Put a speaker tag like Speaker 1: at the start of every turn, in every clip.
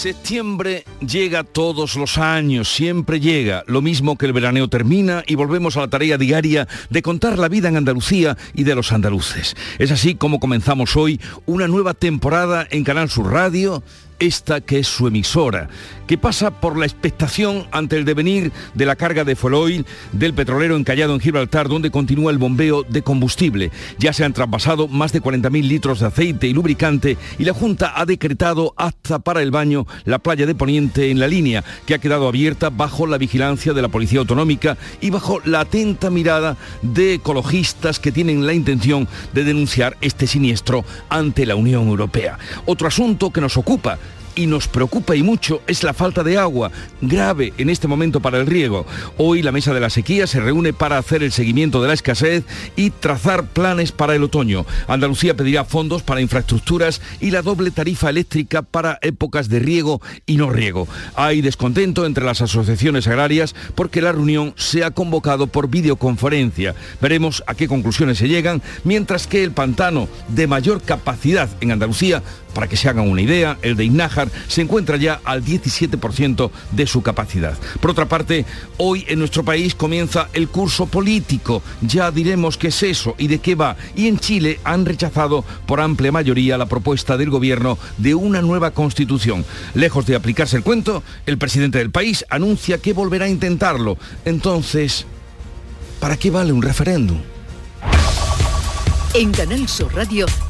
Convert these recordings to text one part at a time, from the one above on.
Speaker 1: Septiembre llega todos los años, siempre llega, lo mismo que el veraneo termina y volvemos a la tarea diaria de contar la vida en Andalucía y de los andaluces. Es así como comenzamos hoy una nueva temporada en Canal Sur Radio esta que es su emisora, que pasa por la expectación ante el devenir de la carga de fuel del petrolero encallado en Gibraltar, donde continúa el bombeo de combustible. Ya se han traspasado más de 40.000 litros de aceite y lubricante y la Junta ha decretado hasta para el baño la playa de Poniente en la línea, que ha quedado abierta bajo la vigilancia de la Policía Autonómica y bajo la atenta mirada de ecologistas que tienen la intención de denunciar este siniestro ante la Unión Europea. Otro asunto que nos ocupa y nos preocupa y mucho es la falta de agua, grave en este momento para el riego. Hoy la Mesa de la Sequía se reúne para hacer el seguimiento de la escasez y trazar planes para el otoño. Andalucía pedirá fondos para infraestructuras y la doble tarifa eléctrica para épocas de riego y no riego. Hay descontento entre las asociaciones agrarias porque la reunión se ha convocado por videoconferencia. Veremos a qué conclusiones se llegan, mientras que el pantano de mayor capacidad en Andalucía para que se hagan una idea, el de Iznájar se encuentra ya al 17% de su capacidad. Por otra parte, hoy en nuestro país comienza el curso político. Ya diremos qué es eso y de qué va. Y en Chile han rechazado por amplia mayoría la propuesta del gobierno de una nueva constitución. Lejos de aplicarse el cuento, el presidente del país anuncia que volverá a intentarlo. Entonces, ¿para qué vale un referéndum?
Speaker 2: En Canal Sur Radio,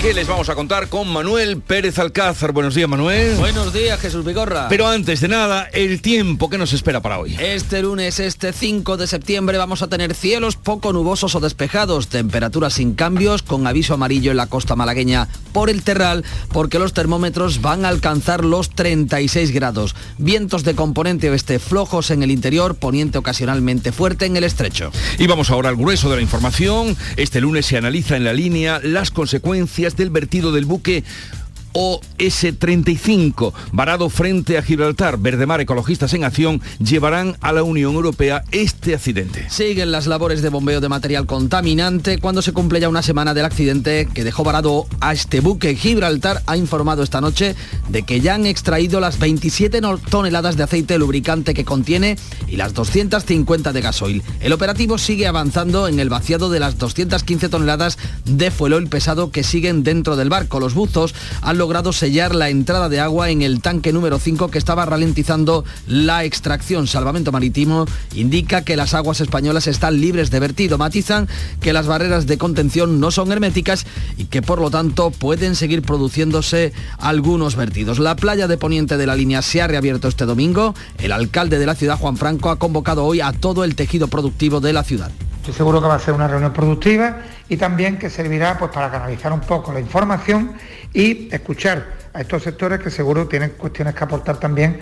Speaker 1: ¿Qué les vamos a contar con Manuel Pérez Alcázar? Buenos días, Manuel.
Speaker 3: Buenos días, Jesús Vigorra.
Speaker 1: Pero antes de nada, el tiempo que nos espera para hoy.
Speaker 3: Este lunes, este 5 de septiembre, vamos a tener cielos poco nubosos o despejados, temperaturas sin cambios, con aviso amarillo en la costa malagueña por el terral, porque los termómetros van a alcanzar los 36 grados. Vientos de componente oeste flojos en el interior, poniente ocasionalmente fuerte en el estrecho.
Speaker 1: Y vamos ahora al grueso de la información. Este lunes se analiza en la línea las consecuencias del vertido del buque OS-35, varado frente a Gibraltar. Verdemar Ecologistas en Acción llevarán a la Unión Europea este accidente.
Speaker 3: Siguen las labores de bombeo de material contaminante cuando se cumple ya una semana del accidente que dejó varado a este buque. Gibraltar ha informado esta noche de que ya han extraído las 27 toneladas de aceite lubricante que contiene y las 250 de gasoil. El operativo sigue avanzando en el vaciado de las 215 toneladas de fuel pesado que siguen dentro del barco. Los buzos han logrado sellar la entrada de agua en el tanque número 5 que estaba ralentizando la extracción. Salvamento Marítimo indica que las aguas españolas están libres de vertido. Matizan que las barreras de contención no son herméticas y que por lo tanto pueden seguir produciéndose algunos vertidos. La playa de Poniente de la línea se ha reabierto este domingo. El alcalde de la ciudad, Juan Franco, ha convocado hoy a todo el tejido productivo de la ciudad.
Speaker 4: Estoy seguro que va a ser una reunión productiva y también que servirá pues, para canalizar un poco la información y escuchar a estos sectores que seguro tienen cuestiones que aportar también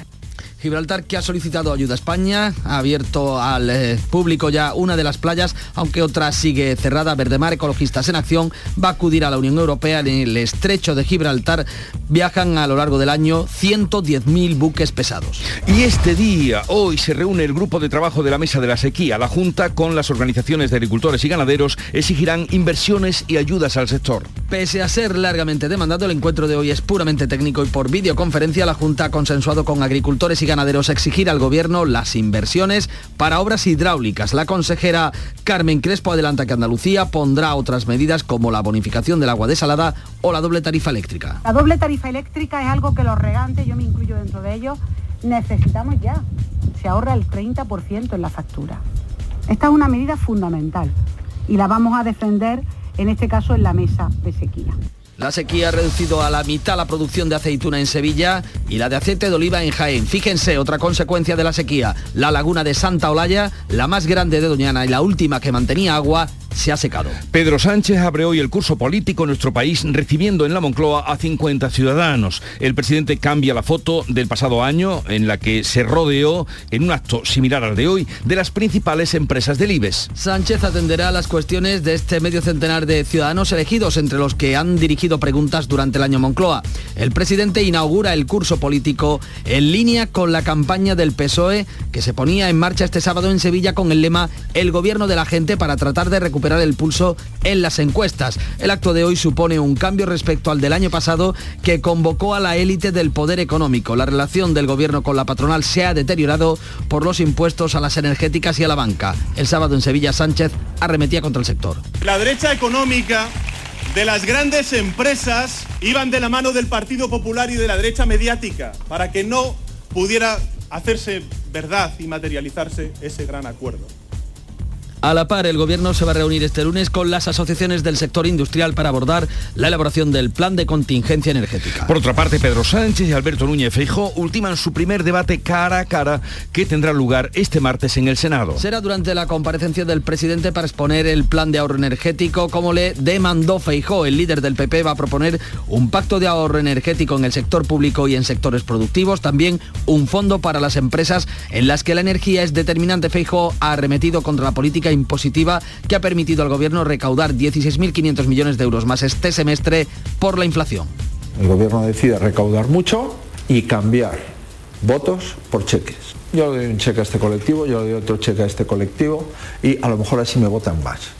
Speaker 3: Gibraltar que ha solicitado ayuda a España, ha abierto al eh, público ya una de las playas, aunque otra sigue cerrada. Verdemar Ecologistas en Acción va a acudir a la Unión Europea en el estrecho de Gibraltar. Viajan a lo largo del año 110.000 buques pesados.
Speaker 1: Y este día, hoy, se reúne el grupo de trabajo de la Mesa de la Sequía. La Junta con las organizaciones de agricultores y ganaderos exigirán inversiones y ayudas al sector.
Speaker 3: Pese a ser largamente demandado, el encuentro de hoy es puramente técnico y por videoconferencia la Junta ha consensuado con agricultores y ganaderos exigir al gobierno las inversiones para obras hidráulicas. La consejera Carmen Crespo adelanta que Andalucía pondrá otras medidas como la bonificación del agua desalada o la doble tarifa eléctrica.
Speaker 5: La doble tarifa eléctrica es algo que los regantes, yo me incluyo dentro de ellos, necesitamos ya. Se ahorra el 30% en la factura. Esta es una medida fundamental y la vamos a defender en este caso en la mesa de sequía.
Speaker 3: La sequía ha reducido a la mitad la producción de aceituna en Sevilla y la de aceite de oliva en Jaén. Fíjense, otra consecuencia de la sequía, la laguna de Santa Olaya, la más grande de Doñana y la última que mantenía agua, se ha secado.
Speaker 1: Pedro Sánchez abre hoy el curso político en nuestro país recibiendo en la Moncloa a 50 ciudadanos. El presidente cambia la foto del pasado año en la que se rodeó en un acto similar al de hoy de las principales empresas del IBEX.
Speaker 3: Sánchez atenderá las cuestiones de este medio centenar de ciudadanos elegidos entre los que han dirigido preguntas durante el año Moncloa. El presidente inaugura el curso político en línea con la campaña del PSOE que se ponía en marcha este sábado en Sevilla con el lema El gobierno de la gente para tratar de recuperar el pulso en las encuestas. El acto de hoy supone un cambio respecto al del año pasado que convocó a la élite del poder económico. La relación del gobierno con la patronal se ha deteriorado por los impuestos a las energéticas y a la banca. El sábado en Sevilla Sánchez arremetía contra el sector.
Speaker 6: La derecha económica de las grandes empresas iban de la mano del Partido Popular y de la derecha mediática para que no pudiera hacerse verdad y materializarse ese gran acuerdo.
Speaker 3: A la par, el Gobierno se va a reunir este lunes con las asociaciones del sector industrial para abordar la elaboración del plan de contingencia energética.
Speaker 1: Por otra parte, Pedro Sánchez y Alberto Núñez Feijó ultiman su primer debate cara a cara que tendrá lugar este martes en el Senado.
Speaker 3: Será durante la comparecencia del presidente para exponer el plan de ahorro energético como le demandó Feijó. El líder del PP va a proponer un pacto de ahorro energético en el sector público y en sectores productivos, también un fondo para las empresas en las que la energía es determinante. Feijó ha arremetido contra la política impositiva que ha permitido al gobierno recaudar 16.500 millones de euros más este semestre por la inflación.
Speaker 7: El gobierno decide recaudar mucho y cambiar votos por cheques. Yo le doy un cheque a este colectivo, yo le doy otro cheque a este colectivo y a lo mejor así me votan más.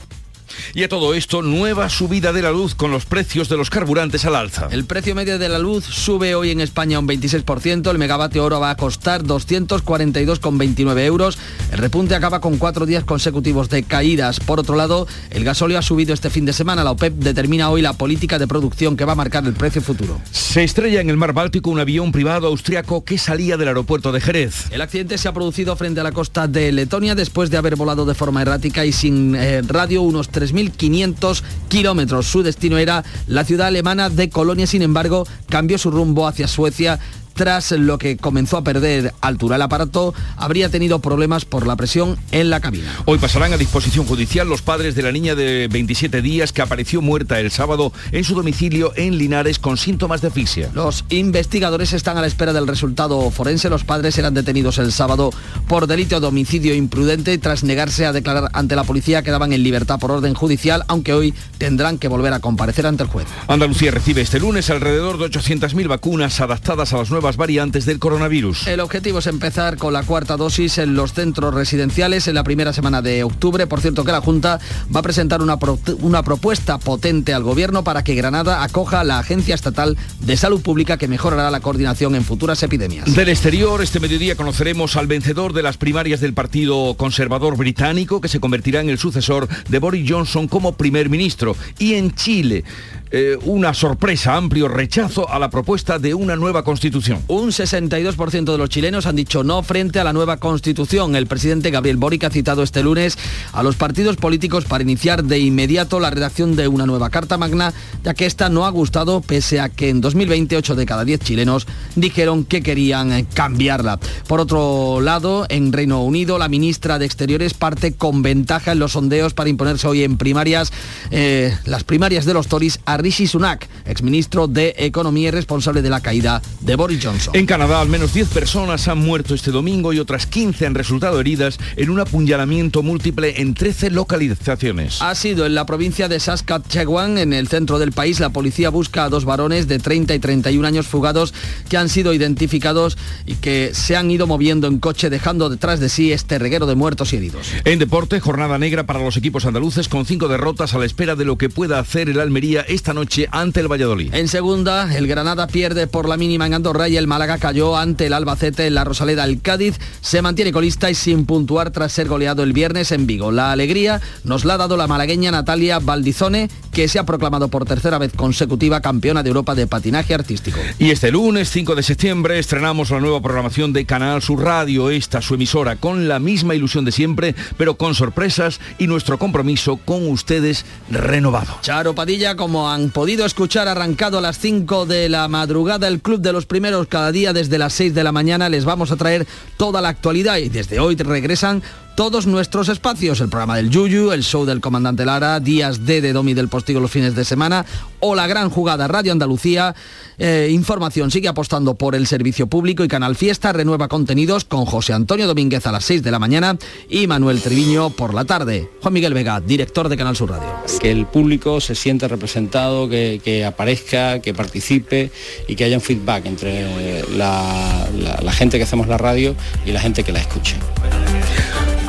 Speaker 1: Y a todo esto, nueva subida de la luz con los precios de los carburantes al alza.
Speaker 3: El precio medio de la luz sube hoy en España un 26%, el megavatio oro va a costar 242,29 euros. El repunte acaba con cuatro días consecutivos de caídas. Por otro lado, el gasóleo ha subido este fin de semana. La OPEP determina hoy la política de producción que va a marcar el precio futuro.
Speaker 1: Se estrella en el mar Báltico un avión privado austriaco que salía del aeropuerto de Jerez.
Speaker 3: El accidente se ha producido frente a la costa de Letonia después de haber volado de forma errática y sin eh, radio unos 3.500 kilómetros. Su destino era la ciudad alemana de Colonia, sin embargo, cambió su rumbo hacia Suecia tras lo que comenzó a perder altura. El aparato habría tenido problemas por la presión en la cabina.
Speaker 1: Hoy pasarán a disposición judicial los padres de la niña de 27 días que apareció muerta el sábado en su domicilio en Linares con síntomas de asfixia.
Speaker 3: Los investigadores están a la espera del resultado forense. Los padres eran detenidos el sábado por delito de homicidio imprudente tras negarse a declarar ante la policía quedaban en libertad por orden judicial, aunque hoy tendrán que volver a comparecer ante el juez.
Speaker 1: Andalucía recibe este lunes alrededor de 800.000 vacunas adaptadas a las nuevas variantes del coronavirus.
Speaker 3: El objetivo es empezar con la cuarta dosis en los centros residenciales en la primera semana de octubre. Por cierto que la Junta va a presentar una, pro una propuesta potente al Gobierno para que Granada acoja la Agencia Estatal de Salud Pública que mejorará la coordinación en futuras epidemias.
Speaker 1: Del exterior, este mediodía conoceremos al vencedor de las primarias del Partido Conservador Británico que se convertirá en el sucesor de Boris Johnson como primer ministro. Y en Chile, eh, una sorpresa, amplio rechazo a la propuesta de una nueva constitución.
Speaker 3: Un 62% de los chilenos han dicho no frente a la nueva constitución. El presidente Gabriel Boric ha citado este lunes a los partidos políticos para iniciar de inmediato la redacción de una nueva Carta Magna, ya que esta no ha gustado pese a que en 2020 8 de cada 10 chilenos dijeron que querían cambiarla. Por otro lado, en Reino Unido, la ministra de Exteriores parte con ventaja en los sondeos para imponerse hoy en primarias, eh, las primarias de los Tories a Rishi Sunak, exministro de Economía y responsable de la caída de Boris Johnson.
Speaker 1: En Canadá, al menos 10 personas han muerto este domingo y otras 15 han resultado heridas en un apuñalamiento múltiple en 13 localizaciones.
Speaker 3: Ha sido en la provincia de Saskatchewan, en el centro del país. La policía busca a dos varones de 30 y 31 años fugados que han sido identificados y que se han ido moviendo en coche dejando detrás de sí este reguero de muertos y heridos.
Speaker 1: En deporte, jornada negra para los equipos andaluces con cinco derrotas a la espera de lo que pueda hacer el Almería esta noche ante el Valladolid.
Speaker 3: En segunda, el Granada pierde por la mínima en Andorra y el Málaga cayó ante el Albacete en la Rosaleda. El Cádiz se mantiene colista y sin puntuar tras ser goleado el viernes en Vigo. La alegría nos la ha dado la malagueña Natalia Baldizone, que se ha proclamado por tercera vez consecutiva campeona de Europa de patinaje artístico.
Speaker 1: Y este lunes 5 de septiembre estrenamos la nueva programación de Canal Sur Radio, esta su emisora, con la misma ilusión de siempre, pero con sorpresas y nuestro compromiso con ustedes renovado.
Speaker 3: Charo Padilla, como han podido escuchar, arrancado a las 5 de la madrugada el Club de los Primeros cada día desde las 6 de la mañana. Les vamos a traer toda la actualidad y desde hoy regresan todos nuestros espacios, el programa del Yuyu, el show del comandante Lara, días D de Domi del Postigo los fines de semana o la gran jugada Radio Andalucía. Eh, información sigue apostando por el servicio público y Canal Fiesta renueva contenidos con José Antonio Domínguez a las 6 de la mañana y Manuel Triviño por la tarde. Juan Miguel Vega, director de Canal Sur Radio.
Speaker 8: Que el público se siente representado, que, aparezca, que participe y que haya un feedback entre la, la, la gente que hacemos la radio y la gente que la escuche.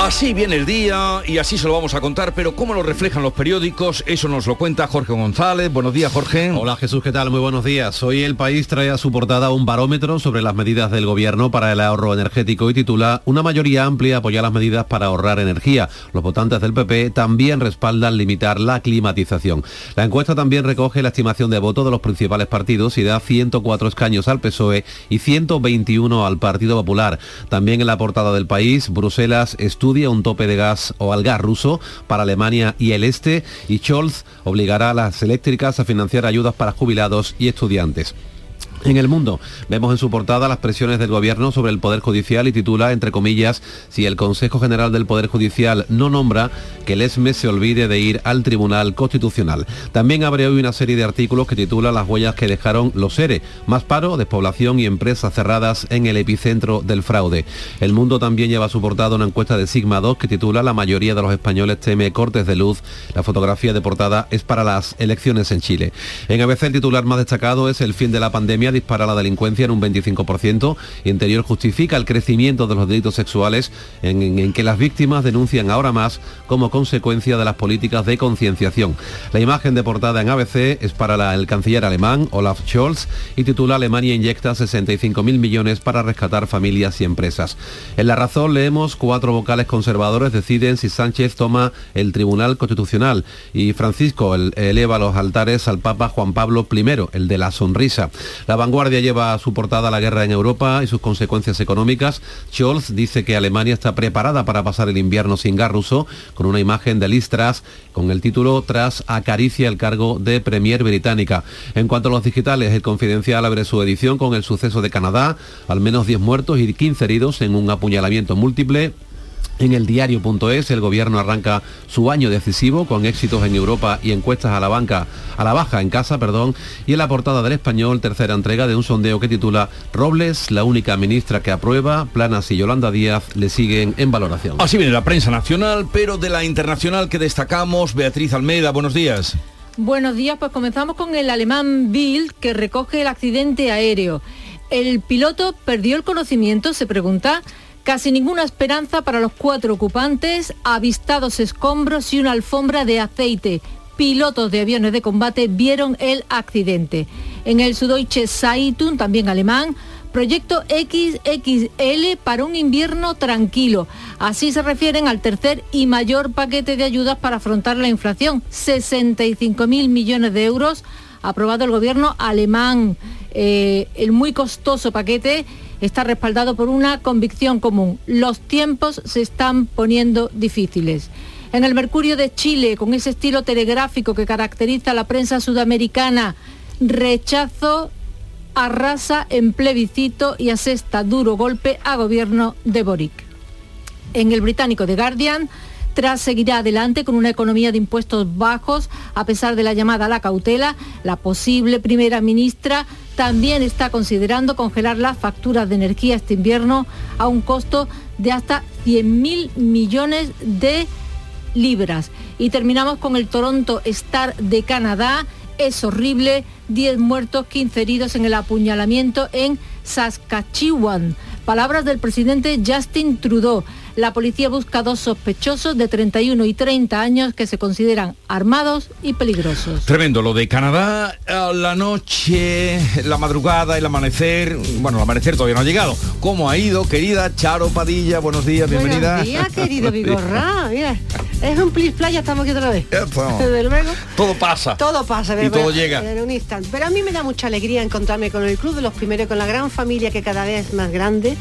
Speaker 1: Así viene el día y así se lo vamos a contar, pero ¿cómo lo reflejan los periódicos? Eso nos lo cuenta Jorge González. Buenos días, Jorge.
Speaker 9: Hola Jesús, ¿qué tal? Muy buenos días. Hoy el país trae a su portada un barómetro sobre las medidas del gobierno para el ahorro energético y titula Una mayoría amplia apoya las medidas para ahorrar energía. Los votantes del PP también respaldan limitar la climatización. La encuesta también recoge la estimación de voto de los principales partidos y da 104 escaños al PSOE y 121 al Partido Popular. También en la portada del país, Bruselas un tope de gas o al gas ruso para Alemania y el este y Scholz obligará a las eléctricas a financiar ayudas para jubilados y estudiantes. En el mundo vemos en su portada las presiones del gobierno sobre el Poder Judicial y titula, entre comillas, si el Consejo General del Poder Judicial no nombra, que el ESME se olvide de ir al Tribunal Constitucional. También abre hoy una serie de artículos que titula las huellas que dejaron los ERE, más paro, despoblación y empresas cerradas en el epicentro del fraude. El mundo también lleva a su portada una encuesta de Sigma 2 que titula La mayoría de los españoles teme cortes de luz. La fotografía de portada es para las elecciones en Chile. En ABC el titular más destacado es el fin de la pandemia dispara la delincuencia en un 25%. Interior justifica el crecimiento de los delitos sexuales en, en, que las víctimas denuncian ahora más como consecuencia de las políticas de concienciación. La imagen de portada en ABC es para el canciller alemán Olaf Scholz y titula Alemania inyecta 65.000 millones para rescatar familias y empresas. En la razón leemos cuatro vocales conservadores deciden si Sánchez toma el Tribunal Constitucional y Francisco el, eleva los altares al Papa Juan Pablo I, el de la sonrisa. Vanguardia lleva su portada la guerra en Europa y sus consecuencias económicas. Scholz dice que Alemania está preparada para pasar el invierno sin gas ruso, con una imagen de Liz Truss con el título Tras acaricia el cargo de Premier británica. En cuanto a los digitales, el Confidencial abre su edición con el suceso de Canadá, al menos 10 muertos y 15 heridos en un apuñalamiento múltiple en el diario.es el gobierno arranca su año decisivo con éxitos en Europa y encuestas a la banca, a la baja en casa, perdón, y en la portada del español, tercera entrega de un sondeo que titula Robles, la única ministra que aprueba, Planas y Yolanda Díaz le siguen en valoración.
Speaker 1: Así viene la prensa nacional, pero de la internacional que destacamos, Beatriz Almeida, buenos días.
Speaker 10: Buenos días, pues comenzamos con el alemán Bild que recoge el accidente aéreo. El piloto perdió el conocimiento, se pregunta, Casi ninguna esperanza para los cuatro ocupantes, avistados escombros y una alfombra de aceite. Pilotos de aviones de combate vieron el accidente. En el Süddeutsche Zeitung, también alemán, proyecto XXL para un invierno tranquilo. Así se refieren al tercer y mayor paquete de ayudas para afrontar la inflación. 65.000 millones de euros aprobado el gobierno alemán. Eh, el muy costoso paquete está respaldado por una convicción común. Los tiempos se están poniendo difíciles. En el Mercurio de Chile, con ese estilo telegráfico que caracteriza a la prensa sudamericana, rechazo arrasa en plebiscito y asesta duro golpe a gobierno de Boric. En el británico The Guardian, tras seguirá adelante con una economía de impuestos bajos, a pesar de la llamada a la cautela, la posible primera ministra también está considerando congelar las facturas de energía este invierno a un costo de hasta 100.000 millones de libras. Y terminamos con el Toronto Star de Canadá. Es horrible, 10 muertos, 15 heridos en el apuñalamiento en Saskatchewan. Palabras del presidente Justin Trudeau. La policía busca dos sospechosos de 31 y 30 años que se consideran armados y peligrosos.
Speaker 1: Tremendo, lo de Canadá, la noche, la madrugada, el amanecer, bueno, el amanecer todavía no ha llegado. ¿Cómo ha ido, querida Charo Padilla? Buenos días,
Speaker 11: buenos
Speaker 1: bienvenida.
Speaker 11: Buenos días, querido Vigorra. Mira, es un plis playa, estamos aquí otra vez. Desde luego.
Speaker 1: Todo pasa.
Speaker 11: Todo pasa,
Speaker 1: Y todo llega.
Speaker 11: En un instante. Pero a mí me da mucha alegría encontrarme con el Club de los Primeros, con la gran familia que cada vez es más grande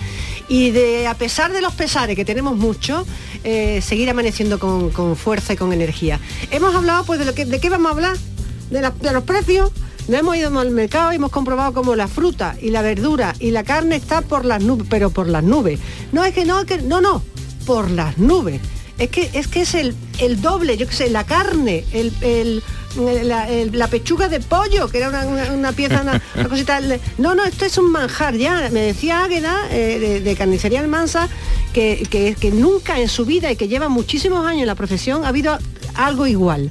Speaker 11: y de, a pesar de los pesares que tenemos mucho, eh, seguir amaneciendo con, con, fuerza y con energía. Hemos hablado, pues, de, lo que, ¿de qué vamos a hablar? De, los precios. Nos hemos ido al mercado y hemos comprobado cómo la fruta y la verdura y la carne está por las nubes, pero por las nubes. No es que no, que no, no por las nubes. Es que es, que es el, el doble, yo qué sé, la carne, el- la, pechuga de pollo, que era una, una- una pieza, una, una cosita. No, no, esto es un manjar ya. Me decía Águeda, eh, de, de Carnicería Almansa, que, que, que nunca en su vida y que lleva muchísimos años en la profesión ha habido algo igual.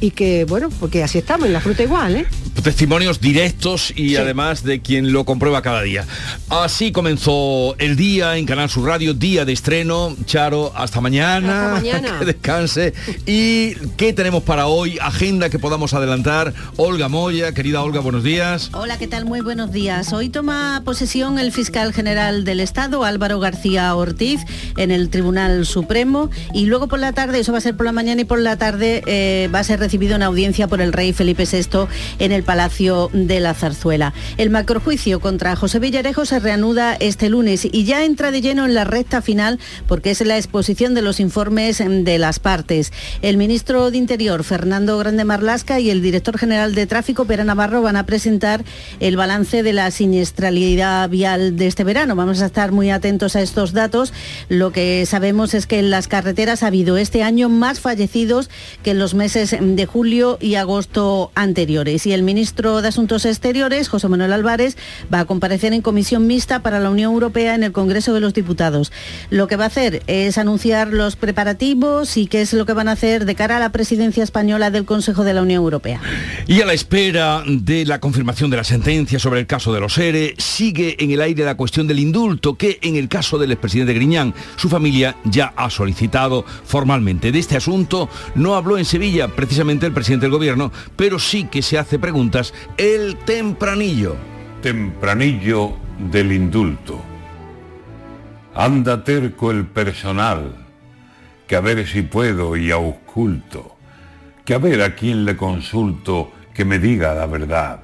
Speaker 11: Y que, bueno, porque así estamos, en la fruta igual, ¿eh?
Speaker 1: Testimonios directos y además de quien lo comprueba cada día. Así comenzó el día en Canal Sur Radio, día de estreno. Charo, hasta mañana.
Speaker 11: Hasta mañana.
Speaker 1: que descanse. ¿Y qué tenemos para hoy? Agenda que podamos adelantar. Olga Moya, querida Olga, buenos días.
Speaker 12: Hola, ¿qué tal? Muy buenos días. Hoy toma posesión el fiscal general del Estado, Álvaro García Ortiz, en el Tribunal Supremo y luego por la tarde, eso va a ser por la mañana y por la tarde, eh, va a ser recibido en audiencia por el rey Felipe VI en el Palacio de la Zarzuela. El macrojuicio contra José Villarejo se reanuda este lunes y ya entra de lleno en la recta final porque es la exposición de los informes de las partes. El ministro de Interior, Fernando Grande Marlasca, y el director general de Tráfico, Pera Navarro, van a presentar el balance de la siniestralidad vial de este verano. Vamos a estar muy atentos a estos datos. Lo que sabemos es que en las carreteras ha habido este año más fallecidos que en los meses de julio y agosto anteriores. Y el ministro de Asuntos Exteriores, José Manuel Álvarez, va a comparecer en comisión mixta para la Unión Europea en el Congreso de los Diputados. Lo que va a hacer es anunciar los preparativos y qué es lo que van a hacer de cara a la presidencia española del Consejo de la Unión Europea.
Speaker 1: Y a la espera de la confirmación de la sentencia sobre el caso de los ERE, sigue en el aire la cuestión del indulto que en el caso del expresidente Griñán, su familia ya ha solicitado formalmente. De este asunto no habló en Sevilla precisamente el presidente del gobierno, pero sí que se hace el tempranillo.
Speaker 13: Tempranillo del indulto. Anda terco el personal, que a ver si puedo y ausculto, que a ver a quién le consulto que me diga la verdad.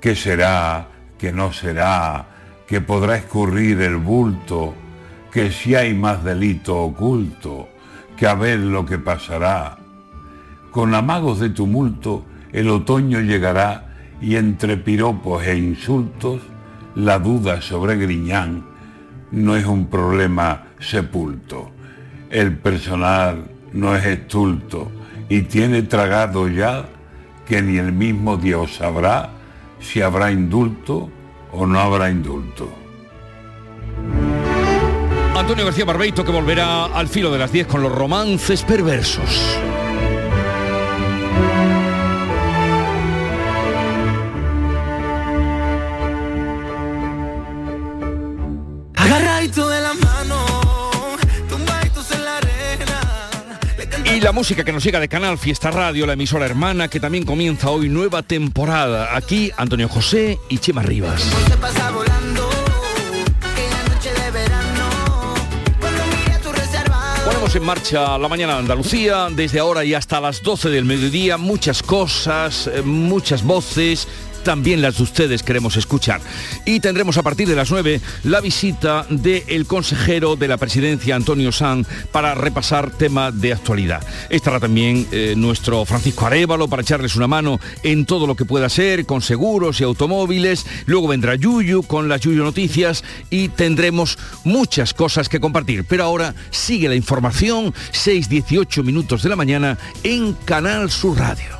Speaker 13: ¿Qué será? ¿Qué no será? ¿Que podrá escurrir el bulto? ¿Que si hay más delito oculto? Que a ver lo que pasará. Con amagos de tumulto el otoño llegará y entre piropos e insultos la duda sobre Griñán no es un problema sepulto. El personal no es estulto y tiene tragado ya que ni el mismo Dios sabrá si habrá indulto o no habrá indulto.
Speaker 1: Antonio García Barbeito que volverá al filo de las 10 con los romances perversos. Y la música que nos llega de Canal Fiesta Radio, la emisora hermana, que también comienza hoy nueva temporada. Aquí Antonio José y Chema Rivas. Ponemos en marcha la mañana de Andalucía, desde ahora y hasta las 12 del mediodía, muchas cosas, eh, muchas voces. También las de ustedes queremos escuchar. Y tendremos a partir de las 9 la visita del consejero de la presidencia, Antonio San, para repasar tema de actualidad. Estará también eh, nuestro Francisco Arevalo para echarles una mano en todo lo que pueda ser, con seguros y automóviles. Luego vendrá Yuyu con las Yuyu Noticias y tendremos muchas cosas que compartir. Pero ahora sigue la información, 6-18 minutos de la mañana en Canal Sur Radio.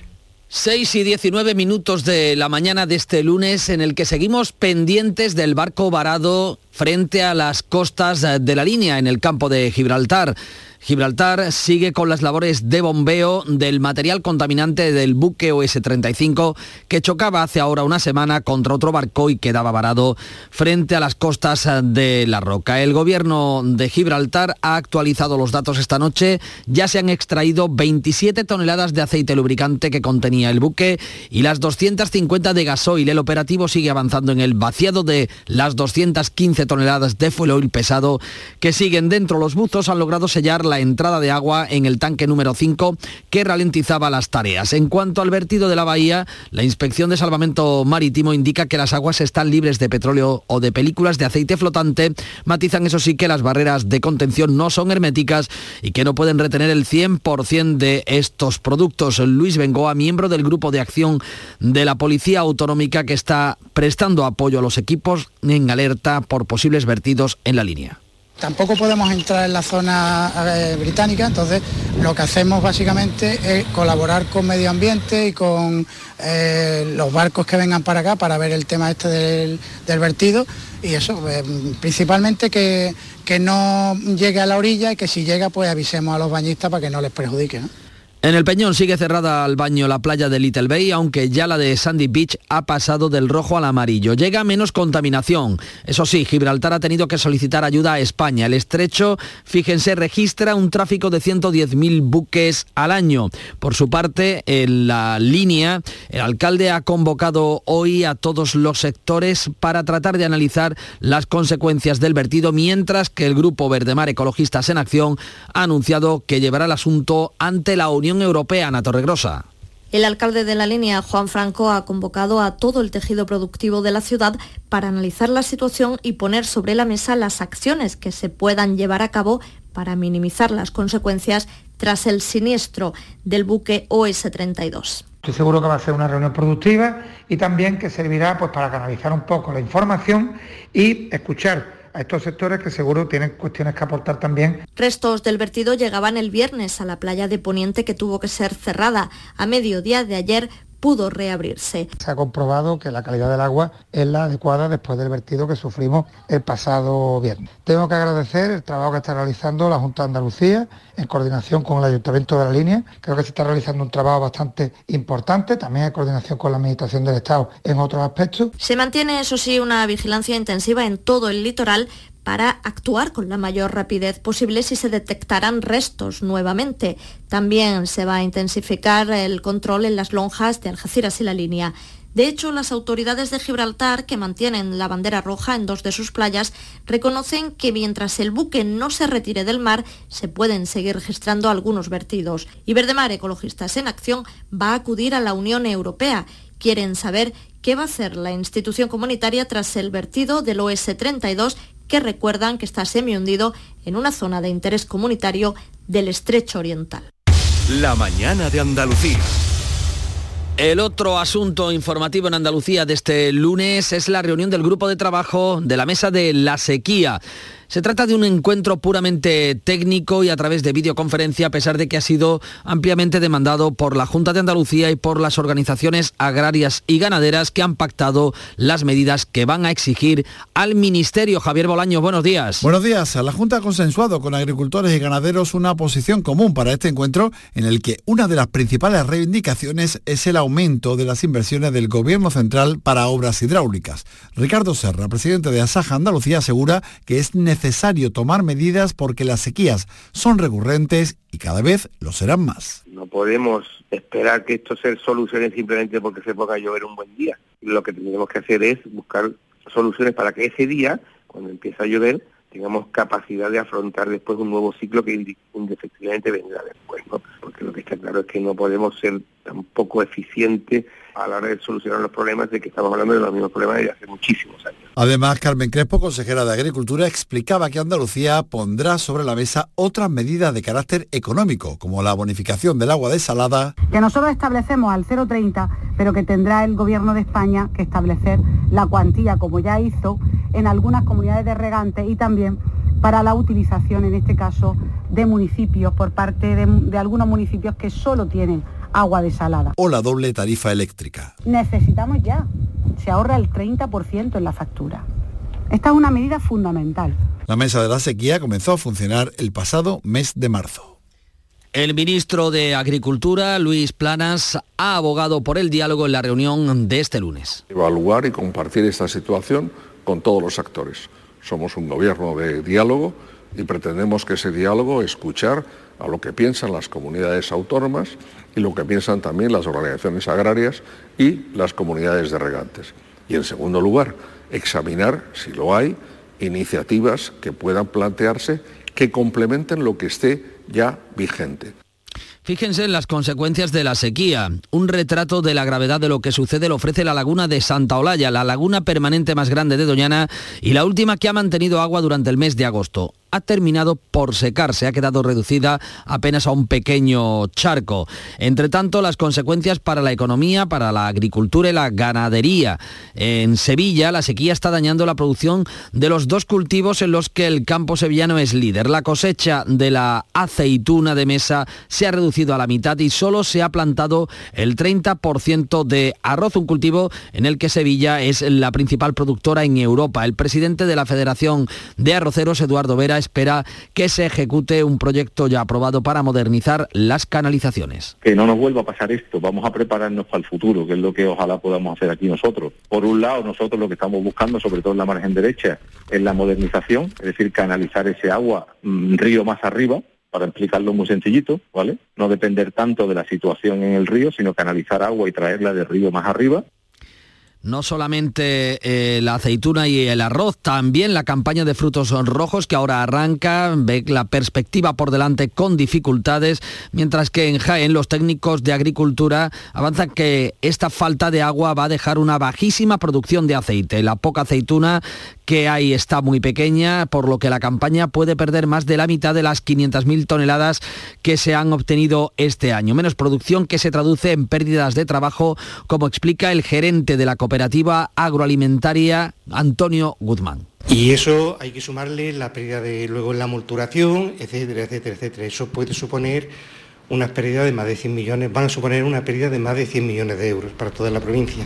Speaker 3: 6 y 19 minutos de la mañana de este lunes en el que seguimos pendientes del barco varado frente a las costas de la línea en el campo de Gibraltar. Gibraltar sigue con las labores de bombeo del material contaminante del buque OS-35 que chocaba hace ahora una semana contra otro barco y quedaba varado frente a las costas de La Roca. El gobierno de Gibraltar ha actualizado los datos esta noche. Ya se han extraído 27 toneladas de aceite lubricante que contenía el buque y las 250 de gasoil. El operativo sigue avanzando en el vaciado de las 215 toneladas de fuel oil pesado que siguen dentro. Los buzos han logrado sellar la entrada de agua en el tanque número 5 que ralentizaba las tareas. En cuanto al vertido de la bahía, la inspección de salvamento marítimo indica que las aguas están libres de petróleo o de películas de aceite flotante. Matizan eso sí que las barreras de contención no son herméticas y que no pueden retener el 100% de estos productos. Luis Bengoa, miembro del grupo de acción de la Policía Autonómica que está prestando apoyo a los equipos en alerta por posibles vertidos en la línea.
Speaker 14: Tampoco podemos entrar en la zona eh, británica, entonces lo que hacemos básicamente es colaborar con medio ambiente y con eh, los barcos que vengan para acá para ver el tema este del, vertido y eso, eh, principalmente que, que no llegue a la orilla y que si llega pues avisemos a los bañistas para que no les perjudique.
Speaker 3: En el Peñón sigue cerrada al baño la playa de Little Bay, aunque ya la de Sandy Beach ha pasado del rojo al amarillo. Llega menos contaminación. Eso sí, Gibraltar ha tenido que solicitar ayuda a España. El estrecho, fíjense, registra un tráfico de 110.000 buques al año. Por su parte, en la línea, el alcalde ha convocado hoy a todos los sectores para tratar de analizar las consecuencias del vertido, mientras que el grupo Verdemar Ecologistas en Acción ha anunciado que llevará el asunto ante la Unión Europea, Ana Torregrosa.
Speaker 15: El alcalde de la línea, Juan Franco, ha convocado a todo el tejido productivo de la ciudad para analizar la situación y poner sobre la mesa las acciones que se puedan llevar a cabo para minimizar las consecuencias tras el siniestro del buque OS-32.
Speaker 4: Estoy seguro que va a ser una reunión productiva y también que servirá pues, para canalizar un poco la información y escuchar a estos sectores que seguro tienen cuestiones que aportar también.
Speaker 15: Restos del vertido llegaban el viernes a la playa de Poniente que tuvo que ser cerrada. A mediodía de ayer pudo reabrirse.
Speaker 4: Se ha comprobado que la calidad del agua es la adecuada después del vertido que sufrimos el pasado viernes. Tengo que agradecer el trabajo que está realizando la Junta de Andalucía en coordinación con el Ayuntamiento de la Línea. Creo que se está realizando un trabajo bastante importante, también en coordinación con la Administración del Estado en otros aspectos.
Speaker 15: Se mantiene, eso sí, una vigilancia intensiva en todo el litoral para actuar con la mayor rapidez posible si se detectaran restos nuevamente. También se va a intensificar el control en las lonjas de Algeciras y la línea. De hecho, las autoridades de Gibraltar, que mantienen la bandera roja en dos de sus playas, reconocen que mientras el buque no se retire del mar, se pueden seguir registrando algunos vertidos. Y Verdemar Ecologistas en Acción va a acudir a la Unión Europea. Quieren saber qué va a hacer la institución comunitaria tras el vertido del OS-32 que recuerdan que está semi-hundido en una zona de interés comunitario del estrecho oriental.
Speaker 16: La mañana de Andalucía.
Speaker 3: El otro asunto informativo en Andalucía de este lunes es la reunión del grupo de trabajo de la mesa de la sequía. Se trata de un encuentro puramente técnico y a través de videoconferencia, a pesar de que ha sido ampliamente demandado por la Junta de Andalucía y por las organizaciones agrarias y ganaderas que han pactado las medidas que van a exigir al Ministerio. Javier Bolaño, buenos días.
Speaker 17: Buenos días. La Junta ha consensuado con agricultores y ganaderos una posición común para este encuentro en el que una de las principales reivindicaciones es el aumento de las inversiones del Gobierno Central para obras hidráulicas. Ricardo Serra, presidente de Asaja Andalucía, asegura que es necesario necesario tomar medidas porque las sequías son recurrentes y cada vez lo serán más.
Speaker 18: No podemos esperar que esto se solucione simplemente porque se ponga a llover un buen día. Lo que tenemos que hacer es buscar soluciones para que ese día, cuando empiece a llover, tengamos capacidad de afrontar después un nuevo ciclo que indefectiblemente vendrá después, ¿no? Porque lo que está claro es que no podemos ser tan poco eficientes a la hora de solucionar los problemas de que estamos hablando de los mismos problemas de hace muchísimos años.
Speaker 17: Además, Carmen Crespo, consejera de Agricultura, explicaba que Andalucía pondrá sobre la mesa otras medidas de carácter económico, como la bonificación del agua desalada.
Speaker 5: Que nosotros establecemos al 0,30, pero que tendrá el Gobierno de España que establecer la cuantía, como ya hizo en algunas comunidades de regantes y también para la utilización, en este caso, de municipios por parte de, de algunos municipios que solo tienen agua desalada.
Speaker 17: O la doble tarifa eléctrica.
Speaker 5: Necesitamos ya, se ahorra el 30% en la factura. Esta es una medida fundamental.
Speaker 17: La mesa de la sequía comenzó a funcionar el pasado mes de marzo.
Speaker 3: El ministro de Agricultura, Luis Planas, ha abogado por el diálogo en la reunión de este lunes.
Speaker 19: Evaluar y compartir esta situación con todos los actores. Somos un gobierno de diálogo y pretendemos que ese diálogo escuchar a lo que piensan las comunidades autónomas y lo que piensan también las organizaciones agrarias y las comunidades de regantes. Y en segundo lugar, examinar, si lo hay, iniciativas que puedan plantearse que complementen lo que esté ya vigente.
Speaker 3: Fíjense en las consecuencias de la sequía. Un retrato de la gravedad de lo que sucede lo ofrece la laguna de Santa Olalla, la laguna permanente más grande de Doñana y la última que ha mantenido agua durante el mes de agosto ha terminado por secarse, ha quedado reducida apenas a un pequeño charco. Entre tanto, las consecuencias para la economía, para la agricultura y la ganadería. En Sevilla, la sequía está dañando la producción de los dos cultivos en los que el campo sevillano es líder. La cosecha de la aceituna de mesa se ha reducido a la mitad y solo se ha plantado el 30% de arroz, un cultivo en el que Sevilla es la principal productora en Europa. El presidente de la Federación de Arroceros, Eduardo Vera, espera que se ejecute un proyecto ya aprobado para modernizar las canalizaciones.
Speaker 20: Que no nos vuelva a pasar esto, vamos a prepararnos para el futuro, que es lo que ojalá podamos hacer aquí nosotros. Por un lado, nosotros lo que estamos buscando, sobre todo en la margen derecha, es la modernización, es decir, canalizar ese agua un río más arriba, para explicarlo muy sencillito, ¿vale? No depender tanto de la situación en el río, sino canalizar agua y traerla del río más arriba
Speaker 3: no solamente eh, la aceituna y el arroz, también la campaña de frutos rojos que ahora arranca, ve la perspectiva por delante con dificultades, mientras que en Jaén los técnicos de agricultura avanzan que esta falta de agua va a dejar una bajísima producción de aceite. La poca aceituna que hay está muy pequeña, por lo que la campaña puede perder más de la mitad de las 500.000 toneladas que se han obtenido este año. Menos producción que se traduce en pérdidas de trabajo, como explica el gerente de la cooperativa agroalimentaria, Antonio Guzmán.
Speaker 21: Y eso hay que sumarle la pérdida de luego en la multuración, etcétera, etcétera, etcétera. Eso puede suponer una pérdida de más de 100 millones, van a suponer una pérdida de más de 100 millones de euros para toda la provincia.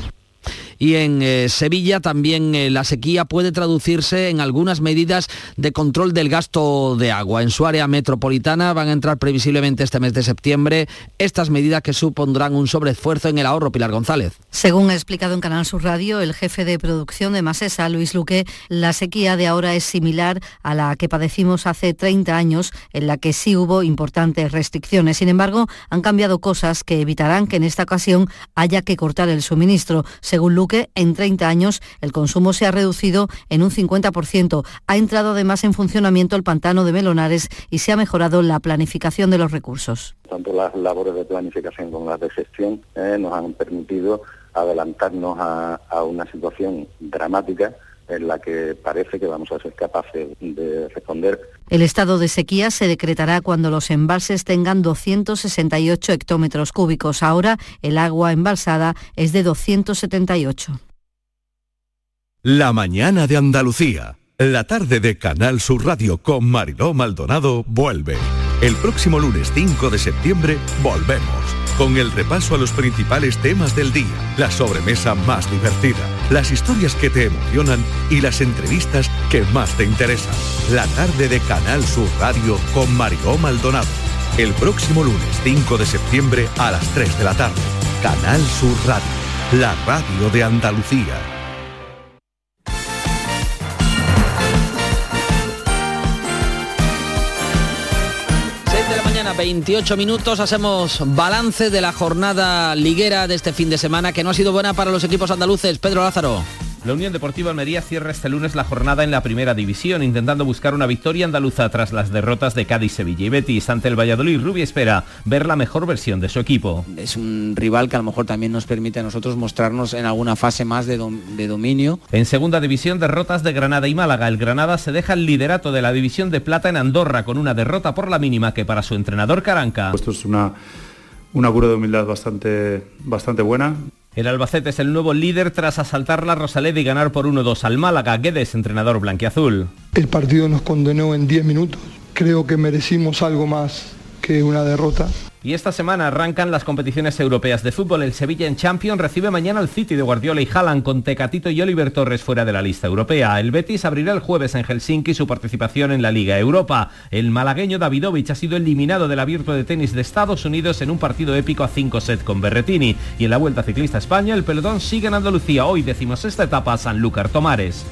Speaker 3: Y en eh, Sevilla también eh, la sequía puede traducirse en algunas medidas de control del gasto de agua. En su área metropolitana van a entrar previsiblemente este mes de septiembre estas medidas que supondrán un sobreesfuerzo en el ahorro. Pilar González.
Speaker 22: Según ha explicado en Canal Sur Radio el jefe de producción de Masesa, Luis Luque, la sequía de ahora es similar a la que padecimos hace 30 años, en la que sí hubo importantes restricciones. Sin embargo, han cambiado cosas que evitarán que en esta ocasión haya que cortar el suministro. Según Luque, en 30 años el consumo se ha reducido en un 50%. Ha entrado además en funcionamiento el pantano de Melonares y se ha mejorado la planificación de los recursos.
Speaker 23: Tanto las labores de planificación como las de gestión eh, nos han permitido adelantarnos a, a una situación dramática en la que parece que vamos a ser capaces de responder.
Speaker 22: El estado de sequía se decretará cuando los embalses tengan 268 hectómetros cúbicos. Ahora el agua embalsada es de 278.
Speaker 16: La mañana de Andalucía. La tarde de Canal Sur Radio con Mariló Maldonado vuelve. El próximo lunes 5 de septiembre volvemos con el repaso a los principales temas del día, la sobremesa más divertida, las historias que te emocionan y las entrevistas que más te interesan. La tarde de Canal Sur Radio con Mariló Maldonado. El próximo lunes 5 de septiembre a las 3 de la tarde. Canal Sur Radio, la radio de Andalucía.
Speaker 3: 28 minutos, hacemos balance de la jornada liguera de este fin de semana que no ha sido buena para los equipos andaluces. Pedro Lázaro.
Speaker 24: La Unión Deportiva Almería cierra este lunes la jornada en la primera división, intentando buscar una victoria andaluza tras las derrotas de Cádiz, Sevilla y Betis ante el Valladolid. Rubia espera ver la mejor versión de su equipo.
Speaker 25: Es un rival que a lo mejor también nos permite a nosotros mostrarnos en alguna fase más de, dom de dominio.
Speaker 24: En segunda división, derrotas de Granada y Málaga. El Granada se deja el liderato de la división de plata en Andorra con una derrota por la mínima que para su entrenador Caranca.
Speaker 26: Esto es una, una cura de humildad bastante, bastante buena.
Speaker 24: El Albacete es el nuevo líder tras asaltar la Rosaleda y ganar por 1-2 al Málaga. Guedes, entrenador blanquiazul.
Speaker 27: El partido nos condenó en 10 minutos. Creo que merecimos algo más que una derrota.
Speaker 24: Y esta semana arrancan las competiciones europeas de fútbol. El Sevilla en Champions recibe mañana al City de Guardiola y Haaland con Tecatito y Oliver Torres fuera de la lista europea. El Betis abrirá el jueves en Helsinki su participación en la Liga Europa. El malagueño Davidovich ha sido eliminado del abierto de tenis de Estados Unidos en un partido épico a 5 set con Berretini. Y en la Vuelta Ciclista a España el pelotón sigue en Andalucía. Hoy decimos esta etapa Sanlúcar Tomares.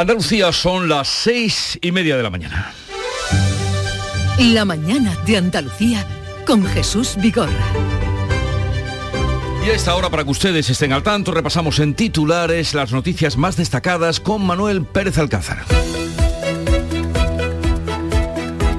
Speaker 1: Andalucía son las seis y media de la mañana.
Speaker 2: La mañana de Andalucía con Jesús Vigorra.
Speaker 1: Y a esta hora, para que ustedes estén al tanto, repasamos en titulares las noticias más destacadas con Manuel Pérez Alcázar.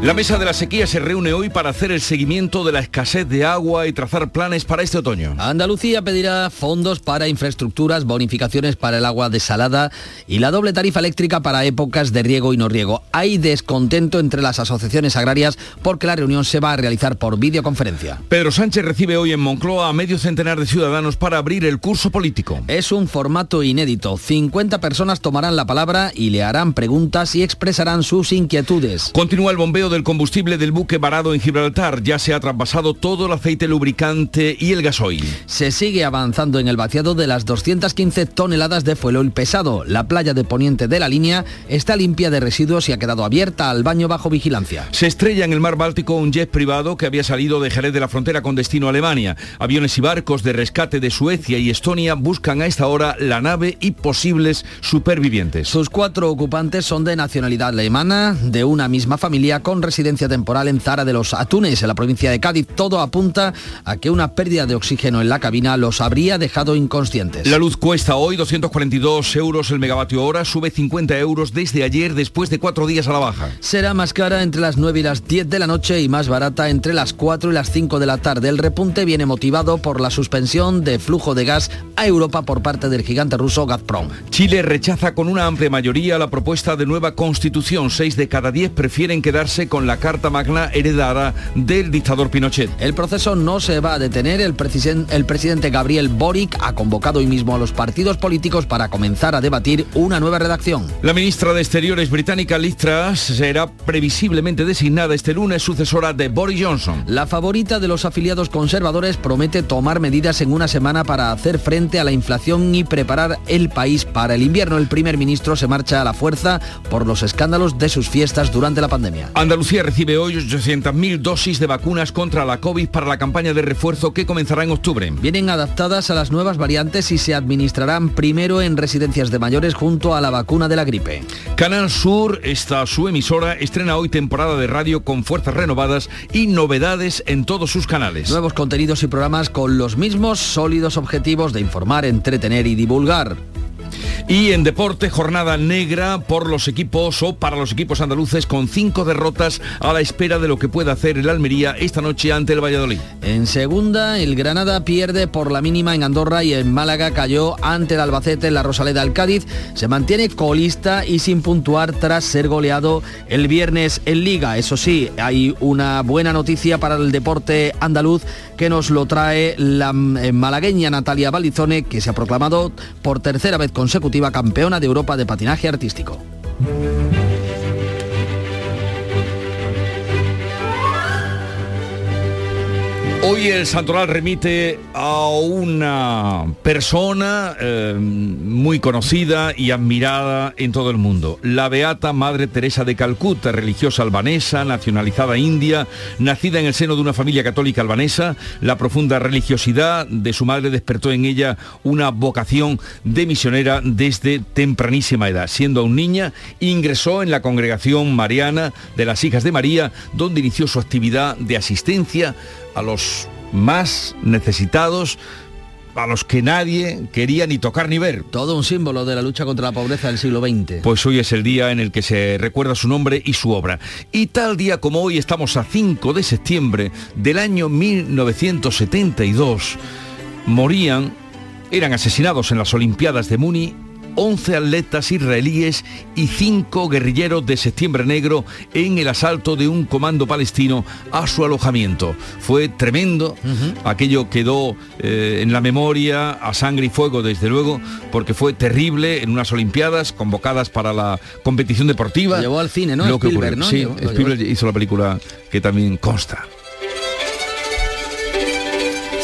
Speaker 1: La mesa de la sequía se reúne hoy para hacer el seguimiento de la escasez de agua y trazar planes para este otoño.
Speaker 3: Andalucía pedirá fondos para infraestructuras, bonificaciones para el agua desalada y la doble tarifa eléctrica para épocas de riego y no riego. Hay descontento entre las asociaciones agrarias porque la reunión se va a realizar por videoconferencia.
Speaker 1: Pedro Sánchez recibe hoy en Moncloa a medio centenar de ciudadanos para abrir el curso político.
Speaker 3: Es un formato inédito. 50 personas tomarán la palabra y le harán preguntas y expresarán sus inquietudes.
Speaker 1: Continúa el bombeo del combustible del buque varado en Gibraltar. Ya se ha traspasado todo el aceite lubricante y el gasoil.
Speaker 3: Se sigue avanzando en el vaciado de las 215 toneladas de fuel pesado. La playa de Poniente de la línea está limpia de residuos y ha quedado abierta al baño bajo vigilancia.
Speaker 1: Se estrella en el mar Báltico un jet privado que había salido de Jerez de la frontera con destino a Alemania. Aviones y barcos de rescate de Suecia y Estonia buscan a esta hora la nave y posibles supervivientes.
Speaker 3: Sus cuatro ocupantes son de nacionalidad alemana, de una misma familia con residencia temporal en Zara de los Atunes, en la provincia de Cádiz. Todo apunta a que una pérdida de oxígeno en la cabina los habría dejado inconscientes.
Speaker 1: La luz cuesta hoy 242 euros el megavatio hora, sube 50 euros desde ayer después de cuatro días a la baja.
Speaker 3: Será más cara entre las 9 y las 10 de la noche y más barata entre las 4 y las 5 de la tarde. El repunte viene motivado por la suspensión de flujo de gas a Europa por parte del gigante ruso Gazprom.
Speaker 1: Chile rechaza con una amplia mayoría la propuesta de nueva constitución. Seis de cada diez prefieren quedarse con la Carta Magna heredada del dictador Pinochet.
Speaker 3: El proceso no se va a detener. El, el presidente Gabriel Boric ha convocado hoy mismo a los partidos políticos para comenzar a debatir una nueva redacción.
Speaker 1: La ministra de Exteriores británica Liz Truss será previsiblemente designada este lunes sucesora de Boris Johnson.
Speaker 3: La favorita de los afiliados conservadores promete tomar medidas en una semana para hacer frente a la inflación y preparar el país para el invierno. El primer ministro se marcha a la fuerza por los escándalos de sus fiestas durante la pandemia.
Speaker 1: Andalucía recibe hoy 800.000 dosis de vacunas contra la COVID para la campaña de refuerzo que comenzará en octubre.
Speaker 3: Vienen adaptadas a las nuevas variantes y se administrarán primero en residencias de mayores junto a la vacuna de la gripe.
Speaker 1: Canal Sur, esta su emisora, estrena hoy temporada de radio con fuerzas renovadas y novedades en todos sus canales.
Speaker 3: Nuevos contenidos y programas con los mismos sólidos objetivos de informar, entretener y divulgar.
Speaker 1: Y en deporte, jornada negra por los equipos o para los equipos andaluces con cinco derrotas a la espera de lo que pueda hacer el Almería esta noche ante el Valladolid.
Speaker 3: En segunda, el Granada pierde por la mínima en Andorra y en Málaga cayó ante el Albacete en la Rosaleda del Cádiz. Se mantiene colista y sin puntuar tras ser goleado el viernes en Liga. Eso sí, hay una buena noticia para el deporte andaluz que nos lo trae la malagueña Natalia Balizone, que se ha proclamado por tercera vez consecutiva campeona de Europa de patinaje artístico.
Speaker 1: Hoy el Santoral remite a una persona eh, muy conocida y admirada en todo el mundo, la Beata Madre Teresa de Calcuta, religiosa albanesa, nacionalizada india, nacida en el seno de una familia católica albanesa, la profunda religiosidad de su madre despertó en ella una vocación de misionera desde tempranísima edad. Siendo aún niña, ingresó en la congregación mariana de las Hijas de María, donde inició su actividad de asistencia a los más necesitados, a los que nadie quería ni tocar ni ver.
Speaker 3: Todo un símbolo de la lucha contra la pobreza del siglo XX.
Speaker 1: Pues hoy es el día en el que se recuerda su nombre y su obra. Y tal día como hoy estamos a 5 de septiembre del año 1972, morían, eran asesinados en las Olimpiadas de Muni 11 atletas israelíes y 5 guerrilleros de Septiembre Negro en el asalto de un comando palestino a su alojamiento. Fue tremendo, aquello quedó eh, en la memoria a sangre y fuego desde luego, porque fue terrible en unas Olimpiadas convocadas para la competición deportiva.
Speaker 3: Lo llevó al cine, ¿no?
Speaker 1: Lo que
Speaker 3: Spielberg,
Speaker 1: ocurrió.
Speaker 3: ¿no?
Speaker 1: Sí, Spielberg hizo la película que también consta.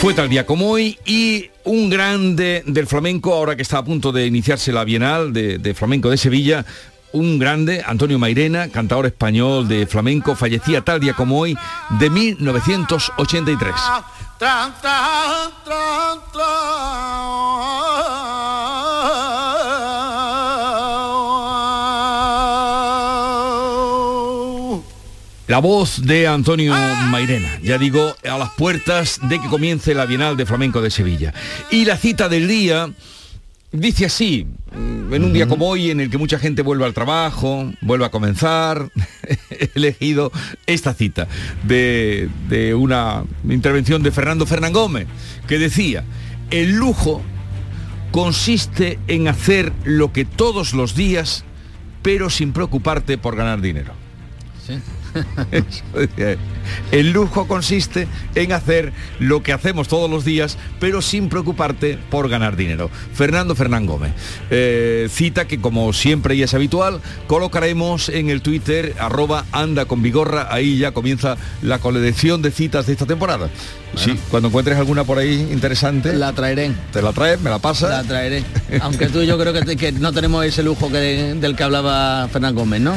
Speaker 1: Fue tal día como hoy y un grande del flamenco, ahora que está a punto de iniciarse la Bienal de, Flamenco de Sevilla, un grande, Antonio Mairena, cantador español de flamenco, fallecía tal día como hoy de 1983. La voz de Antonio Mairena, ya digo, a las puertas de que comience la Bienal de Flamenco de Sevilla. Y la cita del día dice así, mm, en un día como hoy en el que mucha gente vuelve al trabajo, vuelve a comenzar, he elegido esta cita de, de una intervención de Fernando Fernán Gómez, que decía, el lujo consiste en hacer lo que todos los días, pero sin preocuparte por ganar dinero. El lujo consiste en hacer lo que hacemos todos los días, pero sin preocuparte por ganar dinero. Fernando Fernán Gómez. Eh, cita que como siempre y es habitual, colocaremos en el Twitter arroba anda con vigorra. Ahí ya comienza la colección de citas de esta temporada. Sí, cuando encuentres alguna por ahí interesante.
Speaker 3: La traeré.
Speaker 1: Te la traes, me la pasas.
Speaker 3: La traeré. Aunque tú y yo creo que, que no tenemos ese lujo que, del que hablaba Fernán Gómez, ¿no?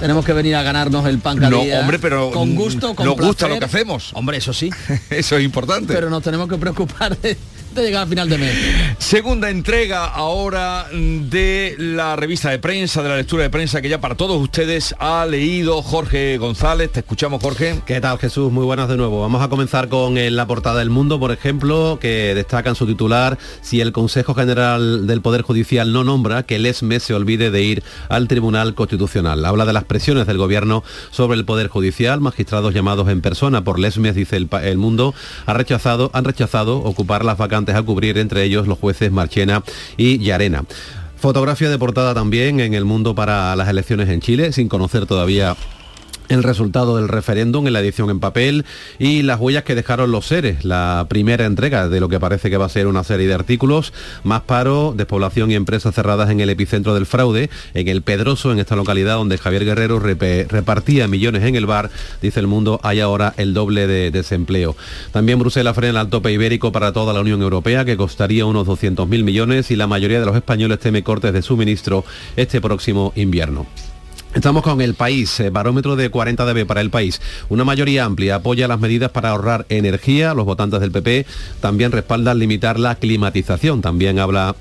Speaker 3: Tenemos que venir a ganarnos el pan cada
Speaker 1: No,
Speaker 3: día,
Speaker 1: hombre, pero
Speaker 3: con gusto, con
Speaker 1: nos gusta lo que hacemos.
Speaker 3: Hombre, eso sí.
Speaker 1: Eso es importante.
Speaker 3: Pero nos tenemos que preocupar de, de llegar al final de mes.
Speaker 1: Segunda entrega ahora de la revista de prensa, de la lectura de prensa que ya para todos ustedes ha leído Jorge González. Te escuchamos, Jorge.
Speaker 9: ¿Qué tal Jesús? Muy buenas de nuevo. Vamos a comenzar con eh, la portada del mundo, por ejemplo, que destaca en su titular si el Consejo General del Poder Judicial no nombra que el ESME se olvide de ir al Tribunal Constitucional. Habla de las presiones del Gobierno sobre el Poder Judicial. Magistrados llamados en persona por Lesmes, dice el, el mundo, ha rechazado, han rechazado ocupar las vacantes a cubrir, entre ellos los jueces Marchena y Llarena. Fotografía de portada también en el mundo para las elecciones en Chile, sin conocer todavía el resultado del referéndum en la edición en papel y las huellas que dejaron los seres, la primera entrega de lo que parece que va a ser una serie de artículos, más paro, despoblación y empresas cerradas en el epicentro del fraude, en el Pedroso, en esta localidad donde Javier Guerrero repartía millones en el bar, dice el mundo, hay ahora el doble de desempleo. También Bruselas frena el tope ibérico para toda la Unión Europea, que costaría unos 200.000 millones y la mayoría de los españoles teme cortes de suministro este próximo invierno. Estamos con el país, eh, barómetro de 40 dB para el país. Una mayoría amplia apoya las medidas para ahorrar energía. Los votantes del PP también respaldan limitar la climatización. También habla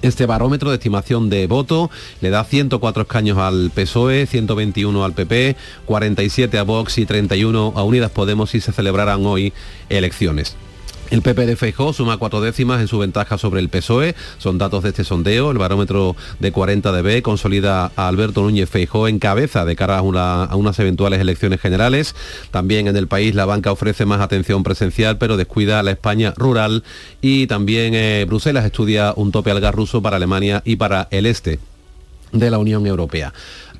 Speaker 9: este barómetro de estimación de voto le da 104 escaños al PSOE, 121 al PP, 47 a Vox y 31 a Unidas Podemos si se celebraran hoy elecciones. El PP de Feijóo suma cuatro décimas en su ventaja sobre el PSOE. Son datos de este sondeo. El barómetro de 40 dB consolida a Alberto Núñez Feijóo en cabeza de cara a unas eventuales elecciones generales. También en el país la banca ofrece más atención presencial, pero descuida a la España rural. Y también eh, Bruselas estudia un tope al gas ruso para Alemania y para el este de la Unión Europea.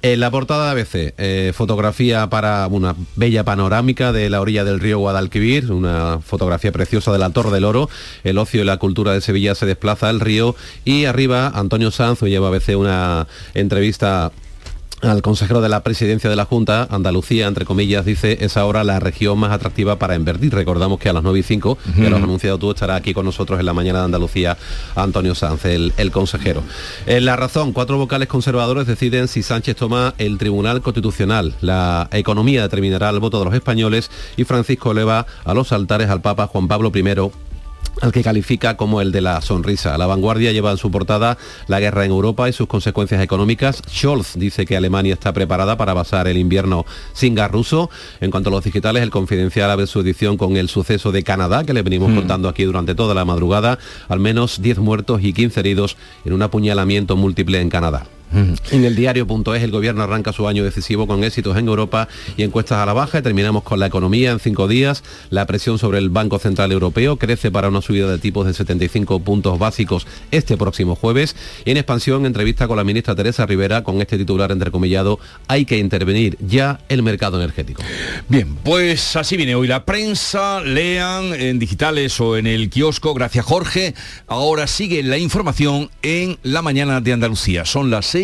Speaker 9: En la portada de ABC, eh, fotografía para una bella panorámica de la orilla del río Guadalquivir, una fotografía preciosa de la Torre del Oro. El ocio y la cultura de Sevilla se desplaza al río y arriba Antonio Sanz lleva ABC una entrevista al consejero de la presidencia de la Junta, Andalucía, entre comillas, dice, es ahora la región más atractiva para invertir. Recordamos que a las 9 y 5, que lo has anunciado tú, estará aquí con nosotros en la mañana de Andalucía Antonio Sanz, el, el consejero. En la razón, cuatro vocales conservadores deciden si Sánchez toma el Tribunal Constitucional. La economía determinará el voto de los españoles y Francisco eleva a los altares al Papa Juan Pablo I al que califica como el de la sonrisa. La vanguardia lleva en su portada la guerra en Europa y sus consecuencias económicas. Scholz dice que Alemania está preparada para pasar el invierno sin gas ruso. En cuanto a los digitales, el confidencial abre su edición con el suceso de Canadá, que le venimos contando aquí durante toda la madrugada. Al menos 10 muertos y 15 heridos en un apuñalamiento múltiple en Canadá. En el diario.es el gobierno arranca su año decisivo con éxitos en Europa y encuestas a la baja. terminamos con la economía en cinco días. La presión sobre el Banco Central Europeo crece para una subida de tipos de 75 puntos básicos este próximo jueves. Y en expansión, entrevista con la ministra Teresa Rivera con este titular entrecomillado, hay que intervenir ya el mercado energético.
Speaker 28: Bien, pues así viene hoy la prensa. Lean en digitales o en el kiosco. Gracias Jorge. Ahora sigue la información en la mañana de Andalucía. Son las 6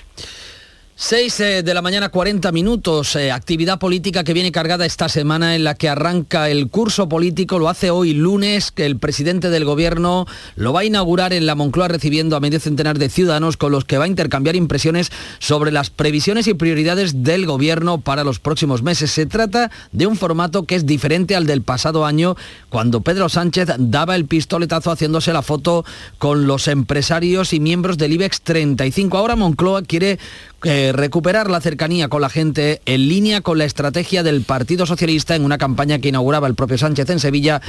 Speaker 3: 6 eh, de la mañana 40 minutos, eh, actividad política que viene cargada esta semana en la que arranca el curso político, lo hace hoy lunes, que el presidente del gobierno lo va a inaugurar en la Moncloa recibiendo a medio centenar de ciudadanos con los que va a intercambiar impresiones sobre las previsiones y prioridades del gobierno para los próximos meses. Se trata de un formato que es diferente al del pasado año, cuando Pedro Sánchez daba el pistoletazo haciéndose la foto con los empresarios y miembros del IBEX 35. Ahora Moncloa quiere recuperar la cercanía con la gente en línea con la estrategia del Partido Socialista en una campaña que inauguraba el propio Sánchez en Sevilla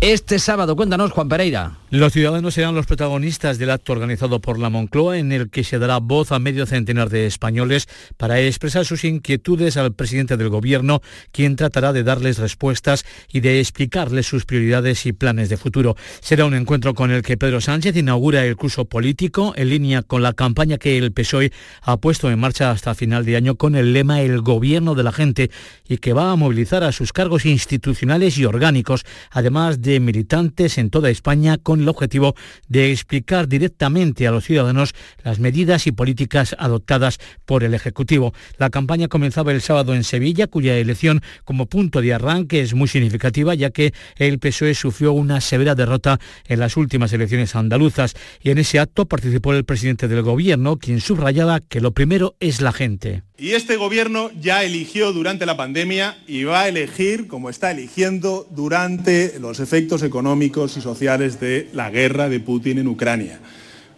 Speaker 3: este sábado. Cuéntanos, Juan Pereira.
Speaker 29: Los ciudadanos serán los protagonistas del acto organizado por la Moncloa en el que se dará voz a medio centenar de españoles para expresar sus inquietudes al presidente del gobierno, quien tratará de darles respuestas y de explicarles sus prioridades y planes de futuro. Será un encuentro con el que Pedro Sánchez inaugura el curso político en línea con la campaña que el PSOE ha puesto en marcha hasta final de año con el lema El gobierno de la gente y que va a movilizar a sus cargos institucionales y orgánicos, además de militantes en toda España con el objetivo de explicar directamente a los ciudadanos las medidas y políticas adoptadas por el Ejecutivo. La campaña comenzaba el sábado en Sevilla, cuya elección como punto de arranque es muy significativa, ya que el PSOE sufrió una severa derrota en las últimas elecciones andaluzas y en ese acto participó el presidente del gobierno, quien subrayaba que lo primero es la gente.
Speaker 30: Y este gobierno ya eligió durante la pandemia y va a elegir, como está eligiendo, durante los efectos económicos y sociales de la guerra de Putin en Ucrania.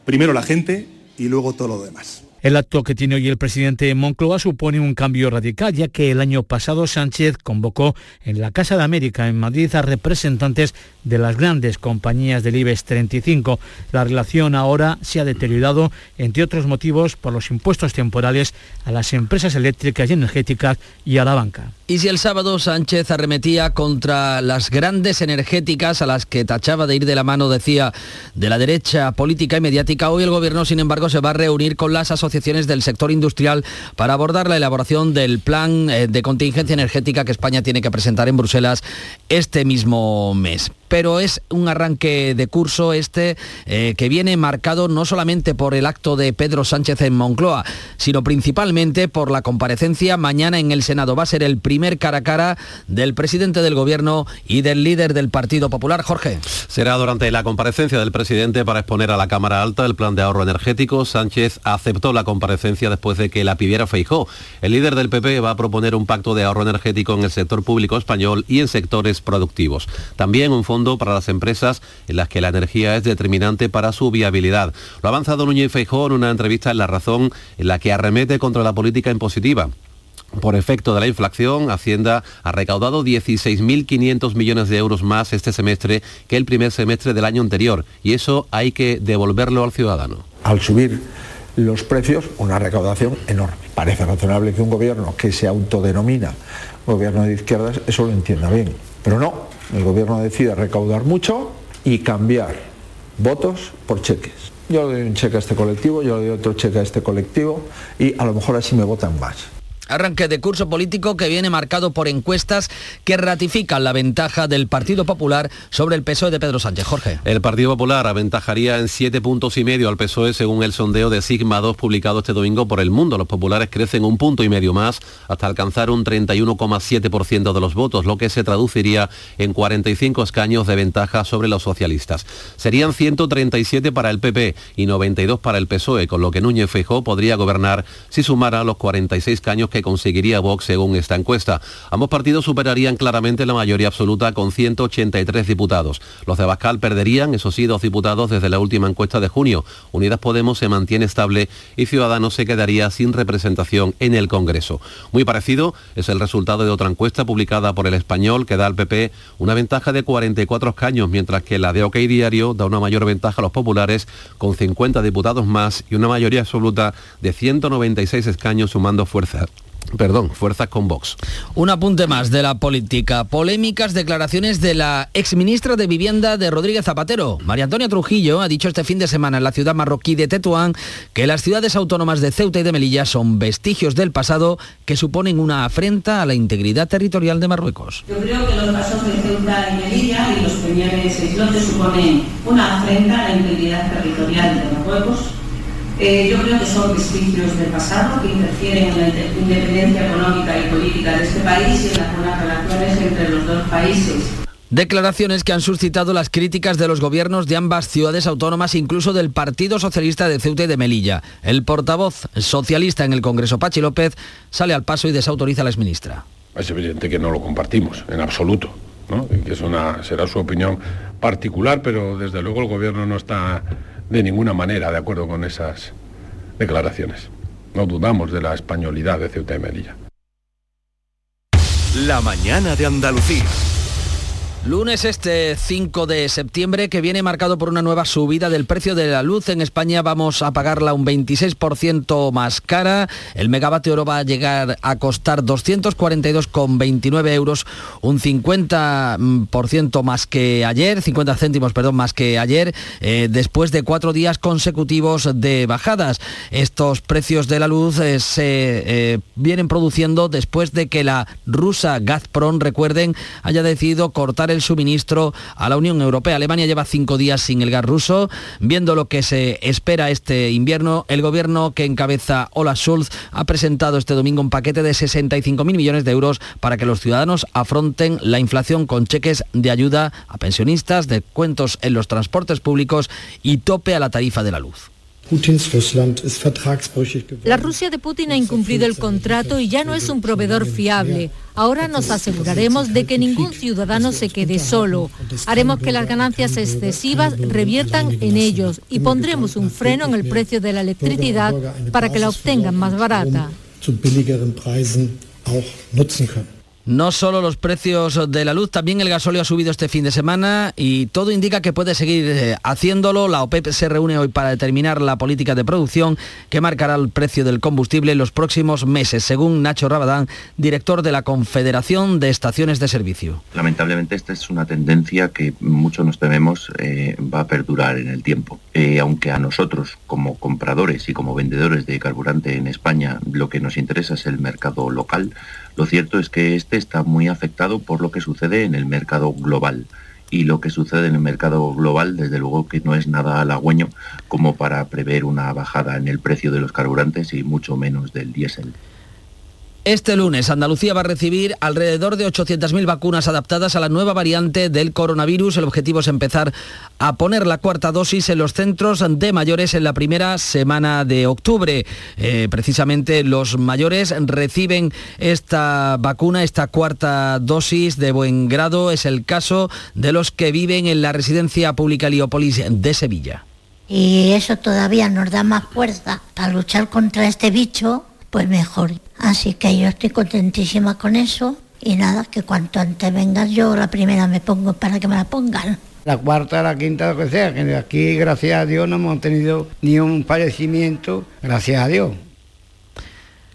Speaker 30: Primero la gente y luego todo lo demás.
Speaker 29: El acto que tiene hoy el presidente Moncloa supone un cambio radical, ya que el año pasado Sánchez convocó en la Casa de América en Madrid a representantes de las grandes compañías del IBEX 35. La relación ahora se ha deteriorado, entre otros motivos, por los impuestos temporales a las empresas eléctricas y energéticas y a la banca.
Speaker 3: Y si el sábado Sánchez arremetía contra las grandes energéticas a las que tachaba de ir de la mano, decía, de la derecha política y mediática, hoy el gobierno, sin embargo, se va a reunir con las asociaciones del sector industrial para abordar la elaboración del plan eh, de contingencia energética que España tiene que presentar en Bruselas este mismo mes pero es un arranque de curso este eh, que viene marcado no solamente por el acto de Pedro Sánchez en Moncloa, sino principalmente por la comparecencia mañana en el Senado. Va a ser el primer cara a cara del presidente del Gobierno y del líder del Partido Popular, Jorge.
Speaker 9: Será durante la comparecencia del presidente para exponer a la Cámara Alta el plan de ahorro energético. Sánchez aceptó la comparecencia después de que la pidiera Feijó. El líder del PP va a proponer un pacto de ahorro energético en el sector público español y en sectores productivos. También un fondo para las empresas en las que la energía es determinante para su viabilidad. Lo ha avanzado Núñez Feijóo en una entrevista en La Razón en la que arremete contra la política impositiva. Por efecto de la inflación, Hacienda ha recaudado 16.500 millones de euros más este semestre que el primer semestre del año anterior y eso hay que devolverlo al ciudadano.
Speaker 31: Al subir los precios, una recaudación enorme. Parece razonable que un gobierno que se autodenomina gobierno de izquierdas eso lo entienda bien, pero no, el gobierno decide recaudar mucho y cambiar votos por cheques. Yo le doy un cheque a este colectivo, yo le doy otro cheque a este colectivo y a lo mejor así me votan más.
Speaker 3: Arranque de curso político que viene marcado por encuestas que ratifican la ventaja del Partido Popular sobre el PSOE de Pedro Sánchez. Jorge.
Speaker 9: El Partido Popular aventajaría en siete puntos y medio al PSOE según el sondeo de Sigma 2 publicado este domingo por El Mundo. Los populares crecen un punto y medio más hasta alcanzar un 31,7% de los votos, lo que se traduciría en 45 escaños de ventaja sobre los socialistas. Serían 137 para el PP y 92 para el PSOE, con lo que Núñez Feijóo podría gobernar si sumara los 46 escaños que conseguiría Vox según esta encuesta. Ambos partidos superarían claramente la mayoría absoluta con 183 diputados. Los de Bascal perderían, esos sí, dos diputados desde la última encuesta de junio. Unidas Podemos se mantiene estable y Ciudadanos se quedaría sin representación en el Congreso. Muy parecido es el resultado de otra encuesta publicada por el Español que da al PP una ventaja de 44 escaños, mientras que la de OK Diario da una mayor ventaja a los populares con 50 diputados más y una mayoría absoluta de 196 escaños sumando fuerzas Perdón, fuerzas con Vox.
Speaker 3: Un apunte más de la política. Polémicas declaraciones de la exministra de Vivienda de Rodríguez Zapatero. María Antonia Trujillo ha dicho este fin de semana en la ciudad marroquí de Tetuán que las ciudades autónomas de Ceuta y de Melilla son vestigios del pasado que suponen una afrenta a la integridad territorial de Marruecos.
Speaker 32: Yo creo que los pasos de Ceuta y Melilla y los islotes suponen una afrenta a la integridad territorial de Marruecos eh, yo creo que son vestigios del pasado que interfieren en la independencia económica y política de este país y en las buenas relaciones entre los dos países.
Speaker 3: Declaraciones que han suscitado las críticas de los gobiernos de ambas ciudades autónomas, incluso del Partido Socialista de Ceuta y de Melilla. El portavoz socialista en el Congreso, Pachi López, sale al paso y desautoriza a la exministra.
Speaker 33: Es evidente que no lo compartimos, en absoluto. ¿no? Que es una, será su opinión particular, pero desde luego el gobierno no está de ninguna manera de acuerdo con esas declaraciones. No dudamos de la españolidad de Ceuta y Melilla.
Speaker 16: La mañana de Andalucía.
Speaker 3: Lunes este 5 de septiembre que viene marcado por una nueva subida del precio de la luz en España. Vamos a pagarla un 26% más cara. El megavatio oro va a llegar a costar 242,29 euros, un 50% más que ayer, 50 céntimos, perdón, más que ayer, eh, después de cuatro días consecutivos de bajadas. Estos precios de la luz eh, se eh, vienen produciendo después de que la rusa Gazprom, recuerden, haya decidido cortar el suministro a la Unión Europea. Alemania lleva cinco días sin el gas ruso. Viendo lo que se espera este invierno, el gobierno que encabeza Olaf Schulz ha presentado este domingo un paquete de 65.000 millones de euros para que los ciudadanos afronten la inflación con cheques de ayuda a pensionistas, descuentos en los transportes públicos y tope a la tarifa de la luz.
Speaker 27: La Rusia de Putin ha incumplido el contrato y ya no es un proveedor fiable. Ahora nos aseguraremos de que ningún ciudadano se quede solo. Haremos que las ganancias excesivas reviertan en ellos y pondremos un freno en el precio de la electricidad para que la obtengan más barata.
Speaker 3: No solo los precios de la luz, también el gasóleo ha subido este fin de semana y todo indica que puede seguir eh, haciéndolo. La OPEP se reúne hoy para determinar la política de producción que marcará el precio del combustible en los próximos meses, según Nacho Rabadán, director de la Confederación de Estaciones de Servicio.
Speaker 34: Lamentablemente esta es una tendencia que muchos nos tememos eh, va a perdurar en el tiempo. Eh, aunque a nosotros como compradores y como vendedores de carburante en España lo que nos interesa es el mercado local, lo cierto es que este está muy afectado por lo que sucede en el mercado global. Y lo que sucede en el mercado global, desde luego que no es nada halagüeño como para prever una bajada en el precio de los carburantes y mucho menos del diésel.
Speaker 3: Este lunes Andalucía va a recibir alrededor de 800.000 vacunas adaptadas a la nueva variante del coronavirus. El objetivo es empezar a poner la cuarta dosis en los centros de mayores en la primera semana de octubre. Eh, precisamente los mayores reciben esta vacuna, esta cuarta dosis de buen grado. Es el caso de los que viven en la residencia pública Leópolis de Sevilla.
Speaker 35: Y eso todavía nos da más fuerza para luchar contra este bicho pues mejor. Así que yo estoy contentísima con eso y nada, que cuanto antes vengas yo la primera me pongo para que me la pongan.
Speaker 36: La cuarta, la quinta, lo que sea, que aquí gracias a Dios no hemos tenido ni un fallecimiento, gracias a Dios.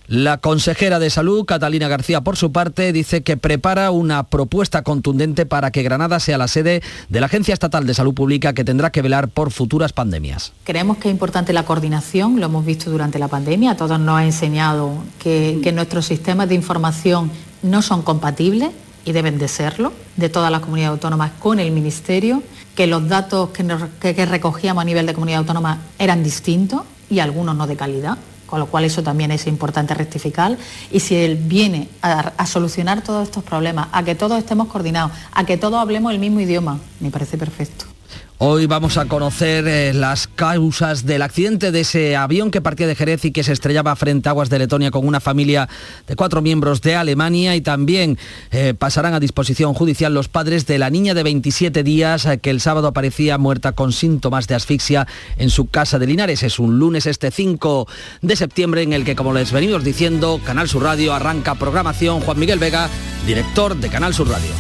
Speaker 3: La consejera de Salud, Catalina García, por su parte, dice que prepara una propuesta contundente para que Granada sea la sede de la Agencia Estatal de Salud Pública que tendrá que velar por futuras pandemias.
Speaker 37: Creemos que es importante la coordinación, lo hemos visto durante la pandemia, a todos nos ha enseñado que, que nuestros sistemas de información no son compatibles y deben de serlo, de todas las comunidades autónomas con el Ministerio, que los datos que, nos, que, que recogíamos a nivel de comunidad autónoma eran distintos y algunos no de calidad con lo cual eso también es importante rectificar. Y si él viene a, solucionar todos estos problemas, a que todos estemos coordinados, a que todos hablemos el mismo idioma, me parece perfecto.
Speaker 3: Hoy vamos a conocer eh, las causas del accidente de ese avión que partía de Jerez y que se estrellaba frente a aguas de Letonia con una familia de cuatro miembros de Alemania y también eh, pasarán a disposición judicial los padres de la niña de 27 días eh, que el sábado aparecía muerta con síntomas de asfixia en su casa de Linares. Es un lunes este 5 de septiembre en el que, como les venimos diciendo, Canal Sur Radio arranca programación. Juan Miguel Vega, director de Canal Sur Radio.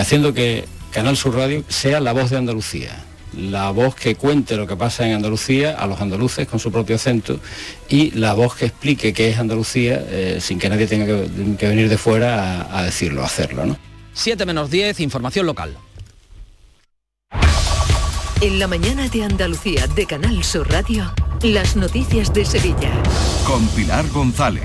Speaker 8: Haciendo que Canal Sur Radio sea la voz de Andalucía la voz que cuente lo que pasa en Andalucía a los andaluces con su propio acento y la voz que explique qué es Andalucía eh, sin que nadie tenga que, que venir de fuera a, a, decirlo, a hacerlo. ¿no?
Speaker 3: 7 menos 10, información local.
Speaker 2: En la mañana de Andalucía de Canal Sur Radio, las noticias de Sevilla.
Speaker 16: Con Pilar González.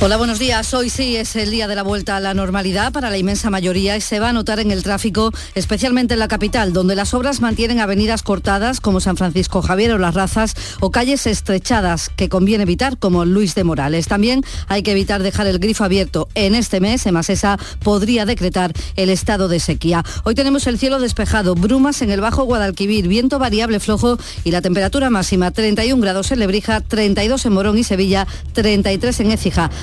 Speaker 22: Hola, buenos días. Hoy sí es el día de la vuelta a la normalidad para la inmensa mayoría y se va a notar en el tráfico, especialmente en la capital, donde las obras mantienen avenidas cortadas como San Francisco Javier o Las Razas o calles estrechadas que conviene evitar como Luis de Morales. También hay que evitar dejar el grifo abierto. En este mes, Emasesa podría decretar el estado de sequía. Hoy tenemos el cielo despejado, brumas en el Bajo Guadalquivir, viento variable flojo y la temperatura máxima 31 grados en Lebrija, 32 en Morón y Sevilla, 33 en Écija.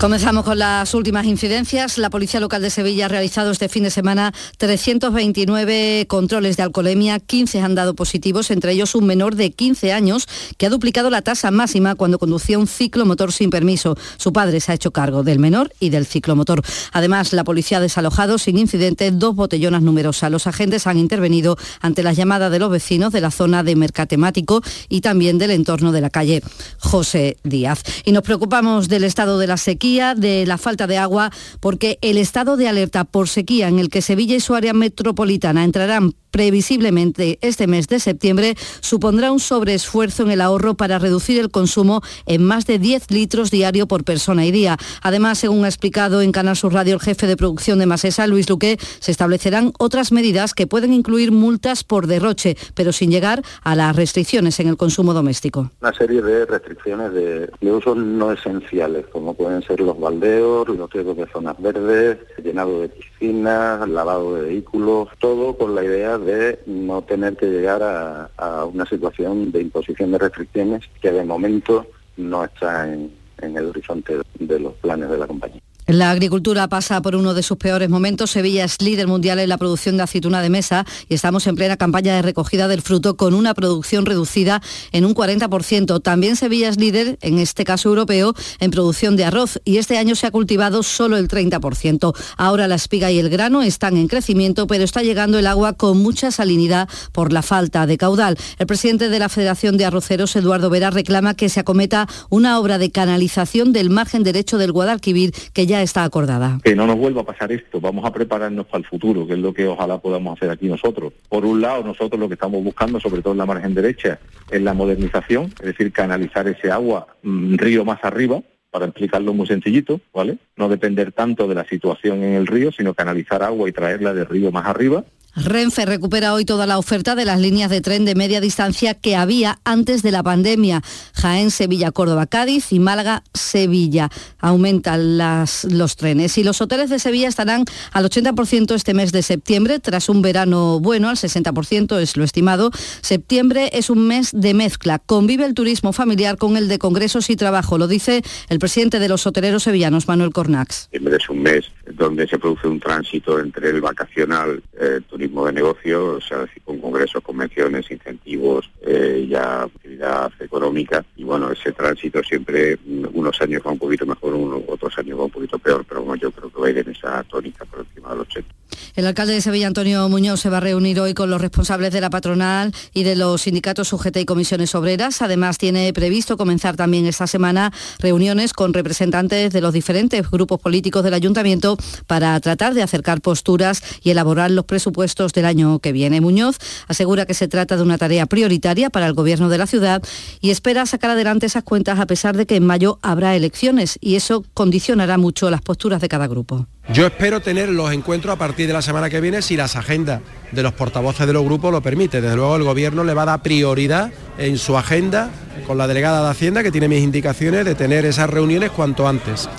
Speaker 22: Comenzamos con las últimas incidencias. La Policía Local de Sevilla ha realizado este fin de semana 329 controles de alcoholemia, 15 han dado positivos, entre ellos un menor de 15 años que ha duplicado la tasa máxima cuando conducía un ciclomotor sin permiso. Su padre se ha hecho cargo del menor y del ciclomotor. Además, la policía ha desalojado sin incidente dos botellonas numerosas. Los agentes han intervenido ante las llamadas de los vecinos de la zona de Mercatemático y también del entorno de la calle José Díaz. Y nos preocupamos del estado de la sequía de la falta de agua, porque el estado de alerta por sequía en el que Sevilla y su área metropolitana entrarán previsiblemente este mes de septiembre supondrá un sobreesfuerzo en el ahorro para reducir el consumo en más de 10 litros diario por persona y día. Además, según ha explicado en Canal Sur Radio el jefe de producción de Masesa, Luis Luque, se establecerán otras medidas que pueden incluir multas por derroche, pero sin llegar a las restricciones en el consumo doméstico.
Speaker 23: Una serie de restricciones de, de usos no esenciales, como pueden ser los baldeos, los riesgos de zonas verdes, llenado de piscinas, lavado de vehículos, todo con la idea de no tener que llegar a, una situación de imposición de restricciones que de momento no está en el horizonte de los planes de la compañía.
Speaker 22: La agricultura pasa por uno de sus peores momentos. Sevilla es líder mundial en la producción de aceituna de mesa y estamos en plena campaña de recogida del fruto con una producción reducida en un 40%. También Sevilla es líder, en este caso europeo, en producción de arroz y este año se ha cultivado solo el 30%. Ahora la espiga y el grano están en crecimiento, pero está llegando el agua con mucha salinidad por la falta de caudal. El presidente de la Federación de Arroceros, Eduardo Vera, reclama que se acometa una obra de canalización del margen derecho del Guadalquivir que ya está acordada.
Speaker 23: Que no nos vuelva a pasar esto, vamos a prepararnos para el futuro, que es lo que ojalá podamos hacer aquí nosotros. Por un lado, nosotros lo que estamos buscando, sobre todo en la margen derecha, es la modernización, es decir, canalizar ese agua mmm, río más arriba, para explicarlo muy sencillito, ¿vale? No depender tanto de la situación en el río, sino canalizar agua y traerla del río más arriba.
Speaker 22: Renfe recupera hoy toda la oferta de las líneas de tren de media distancia que había antes de la pandemia. Jaén, Sevilla, Córdoba, Cádiz y Málaga, Sevilla. Aumentan los trenes. Y los hoteles de Sevilla estarán al 80% este mes de septiembre, tras un verano bueno, al 60% es lo estimado. Septiembre es un mes de mezcla. Convive el turismo familiar con el de congresos y trabajo, lo dice el presidente de los hoteleros sevillanos, Manuel Cornax.
Speaker 38: Es un mes donde se produce un tránsito entre el vacacional, eh, turismo de negocio, o sea, con congresos, convenciones, incentivos, eh, ya actividad económica. Y bueno, ese tránsito siempre, unos años va un poquito mejor, unos, otros años va un poquito peor, pero bueno, yo creo que va a ir en esa tónica por encima del 80.
Speaker 22: El alcalde de Sevilla, Antonio Muñoz, se va a reunir hoy con los responsables de la patronal y de los sindicatos UGT y comisiones obreras. Además, tiene previsto comenzar también esta semana reuniones con representantes de los diferentes grupos políticos del ayuntamiento para tratar de acercar posturas y elaborar los presupuestos del año que viene. Muñoz asegura que se trata de una tarea prioritaria para el gobierno de la ciudad y espera sacar adelante esas cuentas a pesar de que en mayo habrá elecciones y eso condicionará mucho las posturas de cada grupo.
Speaker 39: Yo espero tener los encuentros a partir de la semana que viene si las agendas de los portavoces de los grupos lo permiten. Desde luego el gobierno le va a dar prioridad en su agenda con la delegada de Hacienda que tiene mis indicaciones de tener esas reuniones cuanto antes.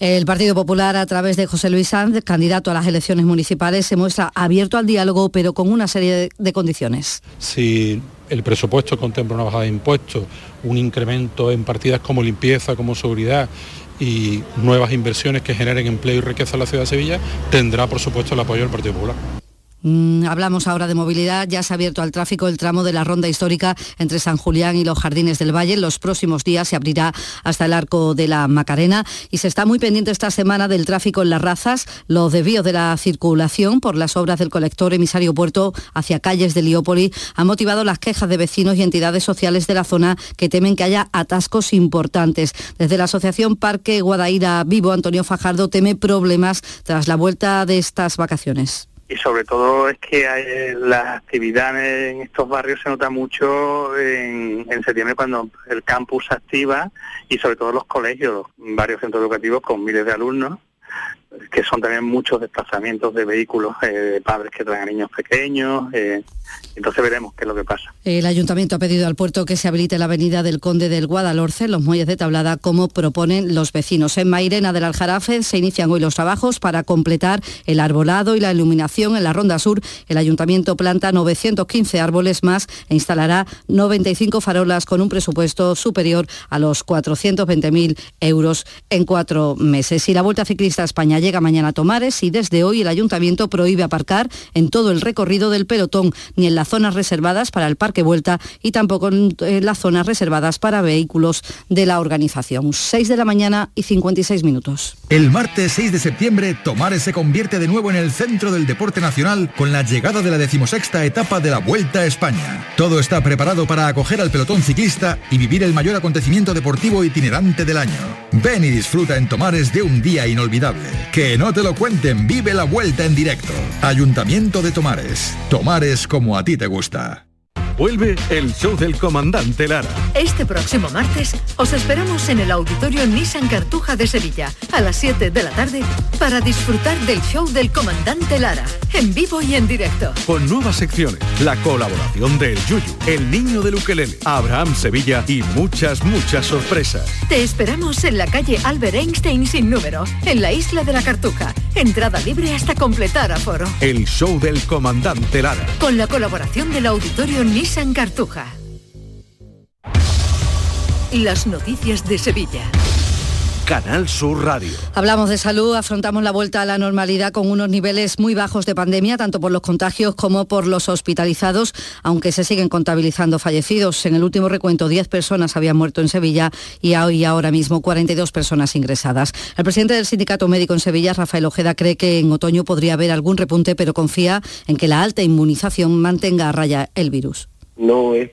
Speaker 22: El Partido Popular, a través de José Luis Sanz, candidato a las elecciones municipales, se muestra abierto al diálogo, pero con una serie de condiciones.
Speaker 40: Si el presupuesto contempla una bajada de impuestos, un incremento en partidas como limpieza, como seguridad y nuevas inversiones que generen empleo y riqueza en la ciudad de Sevilla, tendrá por supuesto el apoyo del Partido Popular.
Speaker 22: Mm, hablamos ahora de movilidad. Ya se ha abierto al tráfico el tramo de la ronda histórica entre San Julián y los Jardines del Valle. En los próximos días se abrirá hasta el arco de la Macarena y se está muy pendiente esta semana del tráfico en las razas. Los desvíos de la circulación por las obras del colector emisario puerto hacia calles de Liópoli han motivado las quejas de vecinos y entidades sociales de la zona que temen que haya atascos importantes. Desde la Asociación Parque Guadaira Vivo, Antonio Fajardo teme problemas tras la vuelta de estas vacaciones
Speaker 41: y sobre todo es que hay, la actividad en estos barrios se nota mucho en, en, septiembre cuando el campus se activa y sobre todo los colegios, varios centros educativos con miles de alumnos que son también muchos desplazamientos de vehículos eh, de padres que traen a niños pequeños. Eh, entonces veremos qué es lo que pasa.
Speaker 22: El ayuntamiento ha pedido al puerto que se habilite la avenida del Conde del Guadalhorce, los muelles de tablada, como proponen los vecinos. En Mairena del Aljarafe se inician hoy los trabajos para completar el arbolado y la iluminación en la Ronda Sur. El ayuntamiento planta 915 árboles más e instalará 95 farolas con un presupuesto superior a los 420.000 euros en cuatro meses. Y la Vuelta Ciclista a España llega mañana Tomares y desde hoy el ayuntamiento prohíbe aparcar en todo el recorrido del pelotón, ni en las zonas reservadas para el Parque Vuelta y tampoco en las zonas reservadas para vehículos de la organización. 6 de la mañana y 56 minutos.
Speaker 42: El martes 6 de septiembre, Tomares se convierte de nuevo en el centro del deporte nacional con la llegada de la decimosexta etapa de la Vuelta a España. Todo está preparado para acoger al pelotón ciclista y vivir el mayor acontecimiento deportivo itinerante del año. Ven y disfruta en Tomares de un día inolvidable. Que no te lo cuenten, vive la vuelta en directo. Ayuntamiento de Tomares. Tomares como a ti te gusta.
Speaker 16: Vuelve el show del comandante Lara.
Speaker 2: Este próximo martes os esperamos en el auditorio Nissan Cartuja de Sevilla a las 7 de la tarde para disfrutar del show del comandante Lara, en vivo y en directo.
Speaker 16: Con nuevas secciones, la colaboración del Yuyu, el niño de Ukelele, Abraham Sevilla y muchas, muchas sorpresas.
Speaker 2: Te esperamos en la calle Albert Einstein sin número, en la isla de la Cartuja. Entrada libre hasta completar aforo.
Speaker 16: El show del comandante Lara.
Speaker 2: Con la colaboración del auditorio Nissan Nissan Cartuja. Las noticias de Sevilla.
Speaker 16: Canal Sur Radio.
Speaker 22: Hablamos de salud, afrontamos la vuelta a la normalidad con unos niveles muy bajos de pandemia, tanto por los contagios como por los hospitalizados, aunque se siguen contabilizando fallecidos. En el último recuento, 10 personas habían muerto en Sevilla y hoy ahora mismo 42 personas ingresadas. El presidente del Sindicato Médico en Sevilla, Rafael Ojeda, cree que en otoño podría haber algún repunte, pero confía en que la alta inmunización mantenga a raya el virus
Speaker 23: no es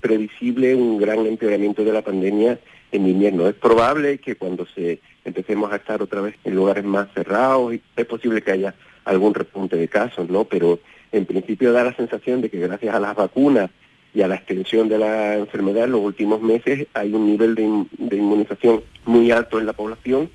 Speaker 23: previsible un gran empeoramiento de la pandemia en invierno. Es probable que cuando se empecemos a estar otra vez en lugares más cerrados, es posible que haya algún repunte de casos, ¿no? Pero en principio da la sensación de que gracias a las vacunas y a la extensión de la enfermedad en los últimos meses hay un nivel de, de inmunización muy alto en la población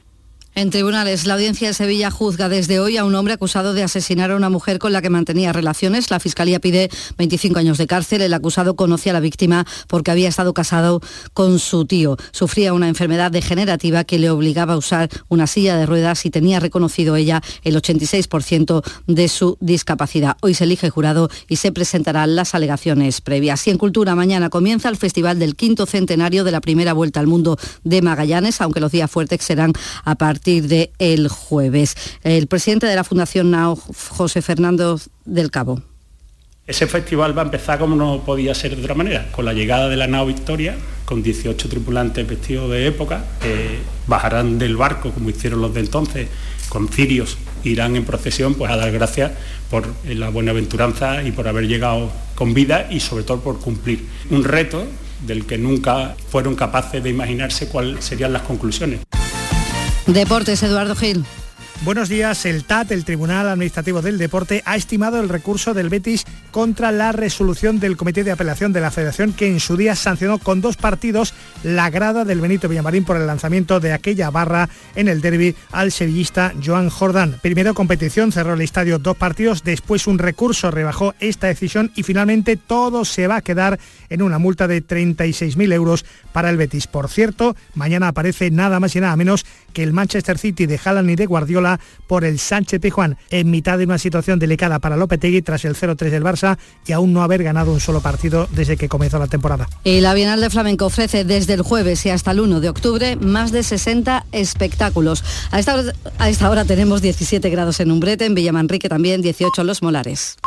Speaker 22: En tribunales, la audiencia de Sevilla juzga desde hoy a un hombre acusado de asesinar a una mujer con la que mantenía relaciones. La Fiscalía pide 25 años de cárcel. El acusado conocía a la víctima porque había estado casado con su tío. Sufría una enfermedad degenerativa que le obligaba a usar una silla de ruedas y tenía reconocido ella el 86% de su discapacidad. Hoy se elige jurado y se presentarán las alegaciones previas. Y en Cultura, mañana comienza el Festival del quinto centenario de la primera vuelta al mundo de Magallanes, aunque los días fuertes serán a partir de el jueves. El presidente de la Fundación NAO, José Fernando del Cabo.
Speaker 43: Ese festival va a empezar como no podía ser de otra manera, con la llegada de la nao Victoria, con 18 tripulantes vestidos de época, bajarán del barco como hicieron los de entonces, con cirios, irán en procesión pues a dar gracias por la buenaventuranza y por haber llegado con vida y sobre todo por cumplir un reto del que nunca fueron capaces de imaginarse cuáles serían las conclusiones.
Speaker 22: Deportes, Eduardo Gil.
Speaker 44: Buenos días. El TAT, el Tribunal Administrativo del Deporte, ha estimado el recurso del Betis contra la resolución del Comité de Apelación de la Federación que en su día sancionó con dos partidos la grada del Benito Villamarín por el lanzamiento de aquella barra en el derby al sevillista Joan Jordán. Primero competición, cerró el estadio dos partidos, después un recurso rebajó esta decisión y finalmente todo se va a quedar en una multa de 36.000 euros para el Betis. Por cierto, mañana aparece nada más y nada menos que el Manchester City de Haaland y de Por el Sánchez Pijuán en mitad de una situación delicada para Lopetegui tras el 0-3 del Barça y aún no haber ganado un solo partido desde que comenzó la temporada.
Speaker 22: Y la Bienal de Flamenco ofrece desde el jueves y hasta el 1 de octubre más de 60 espectáculos. A esta hora, a esta hora tenemos 17 grados en Umbrete, en Villamanrique también 18 en Los Molares.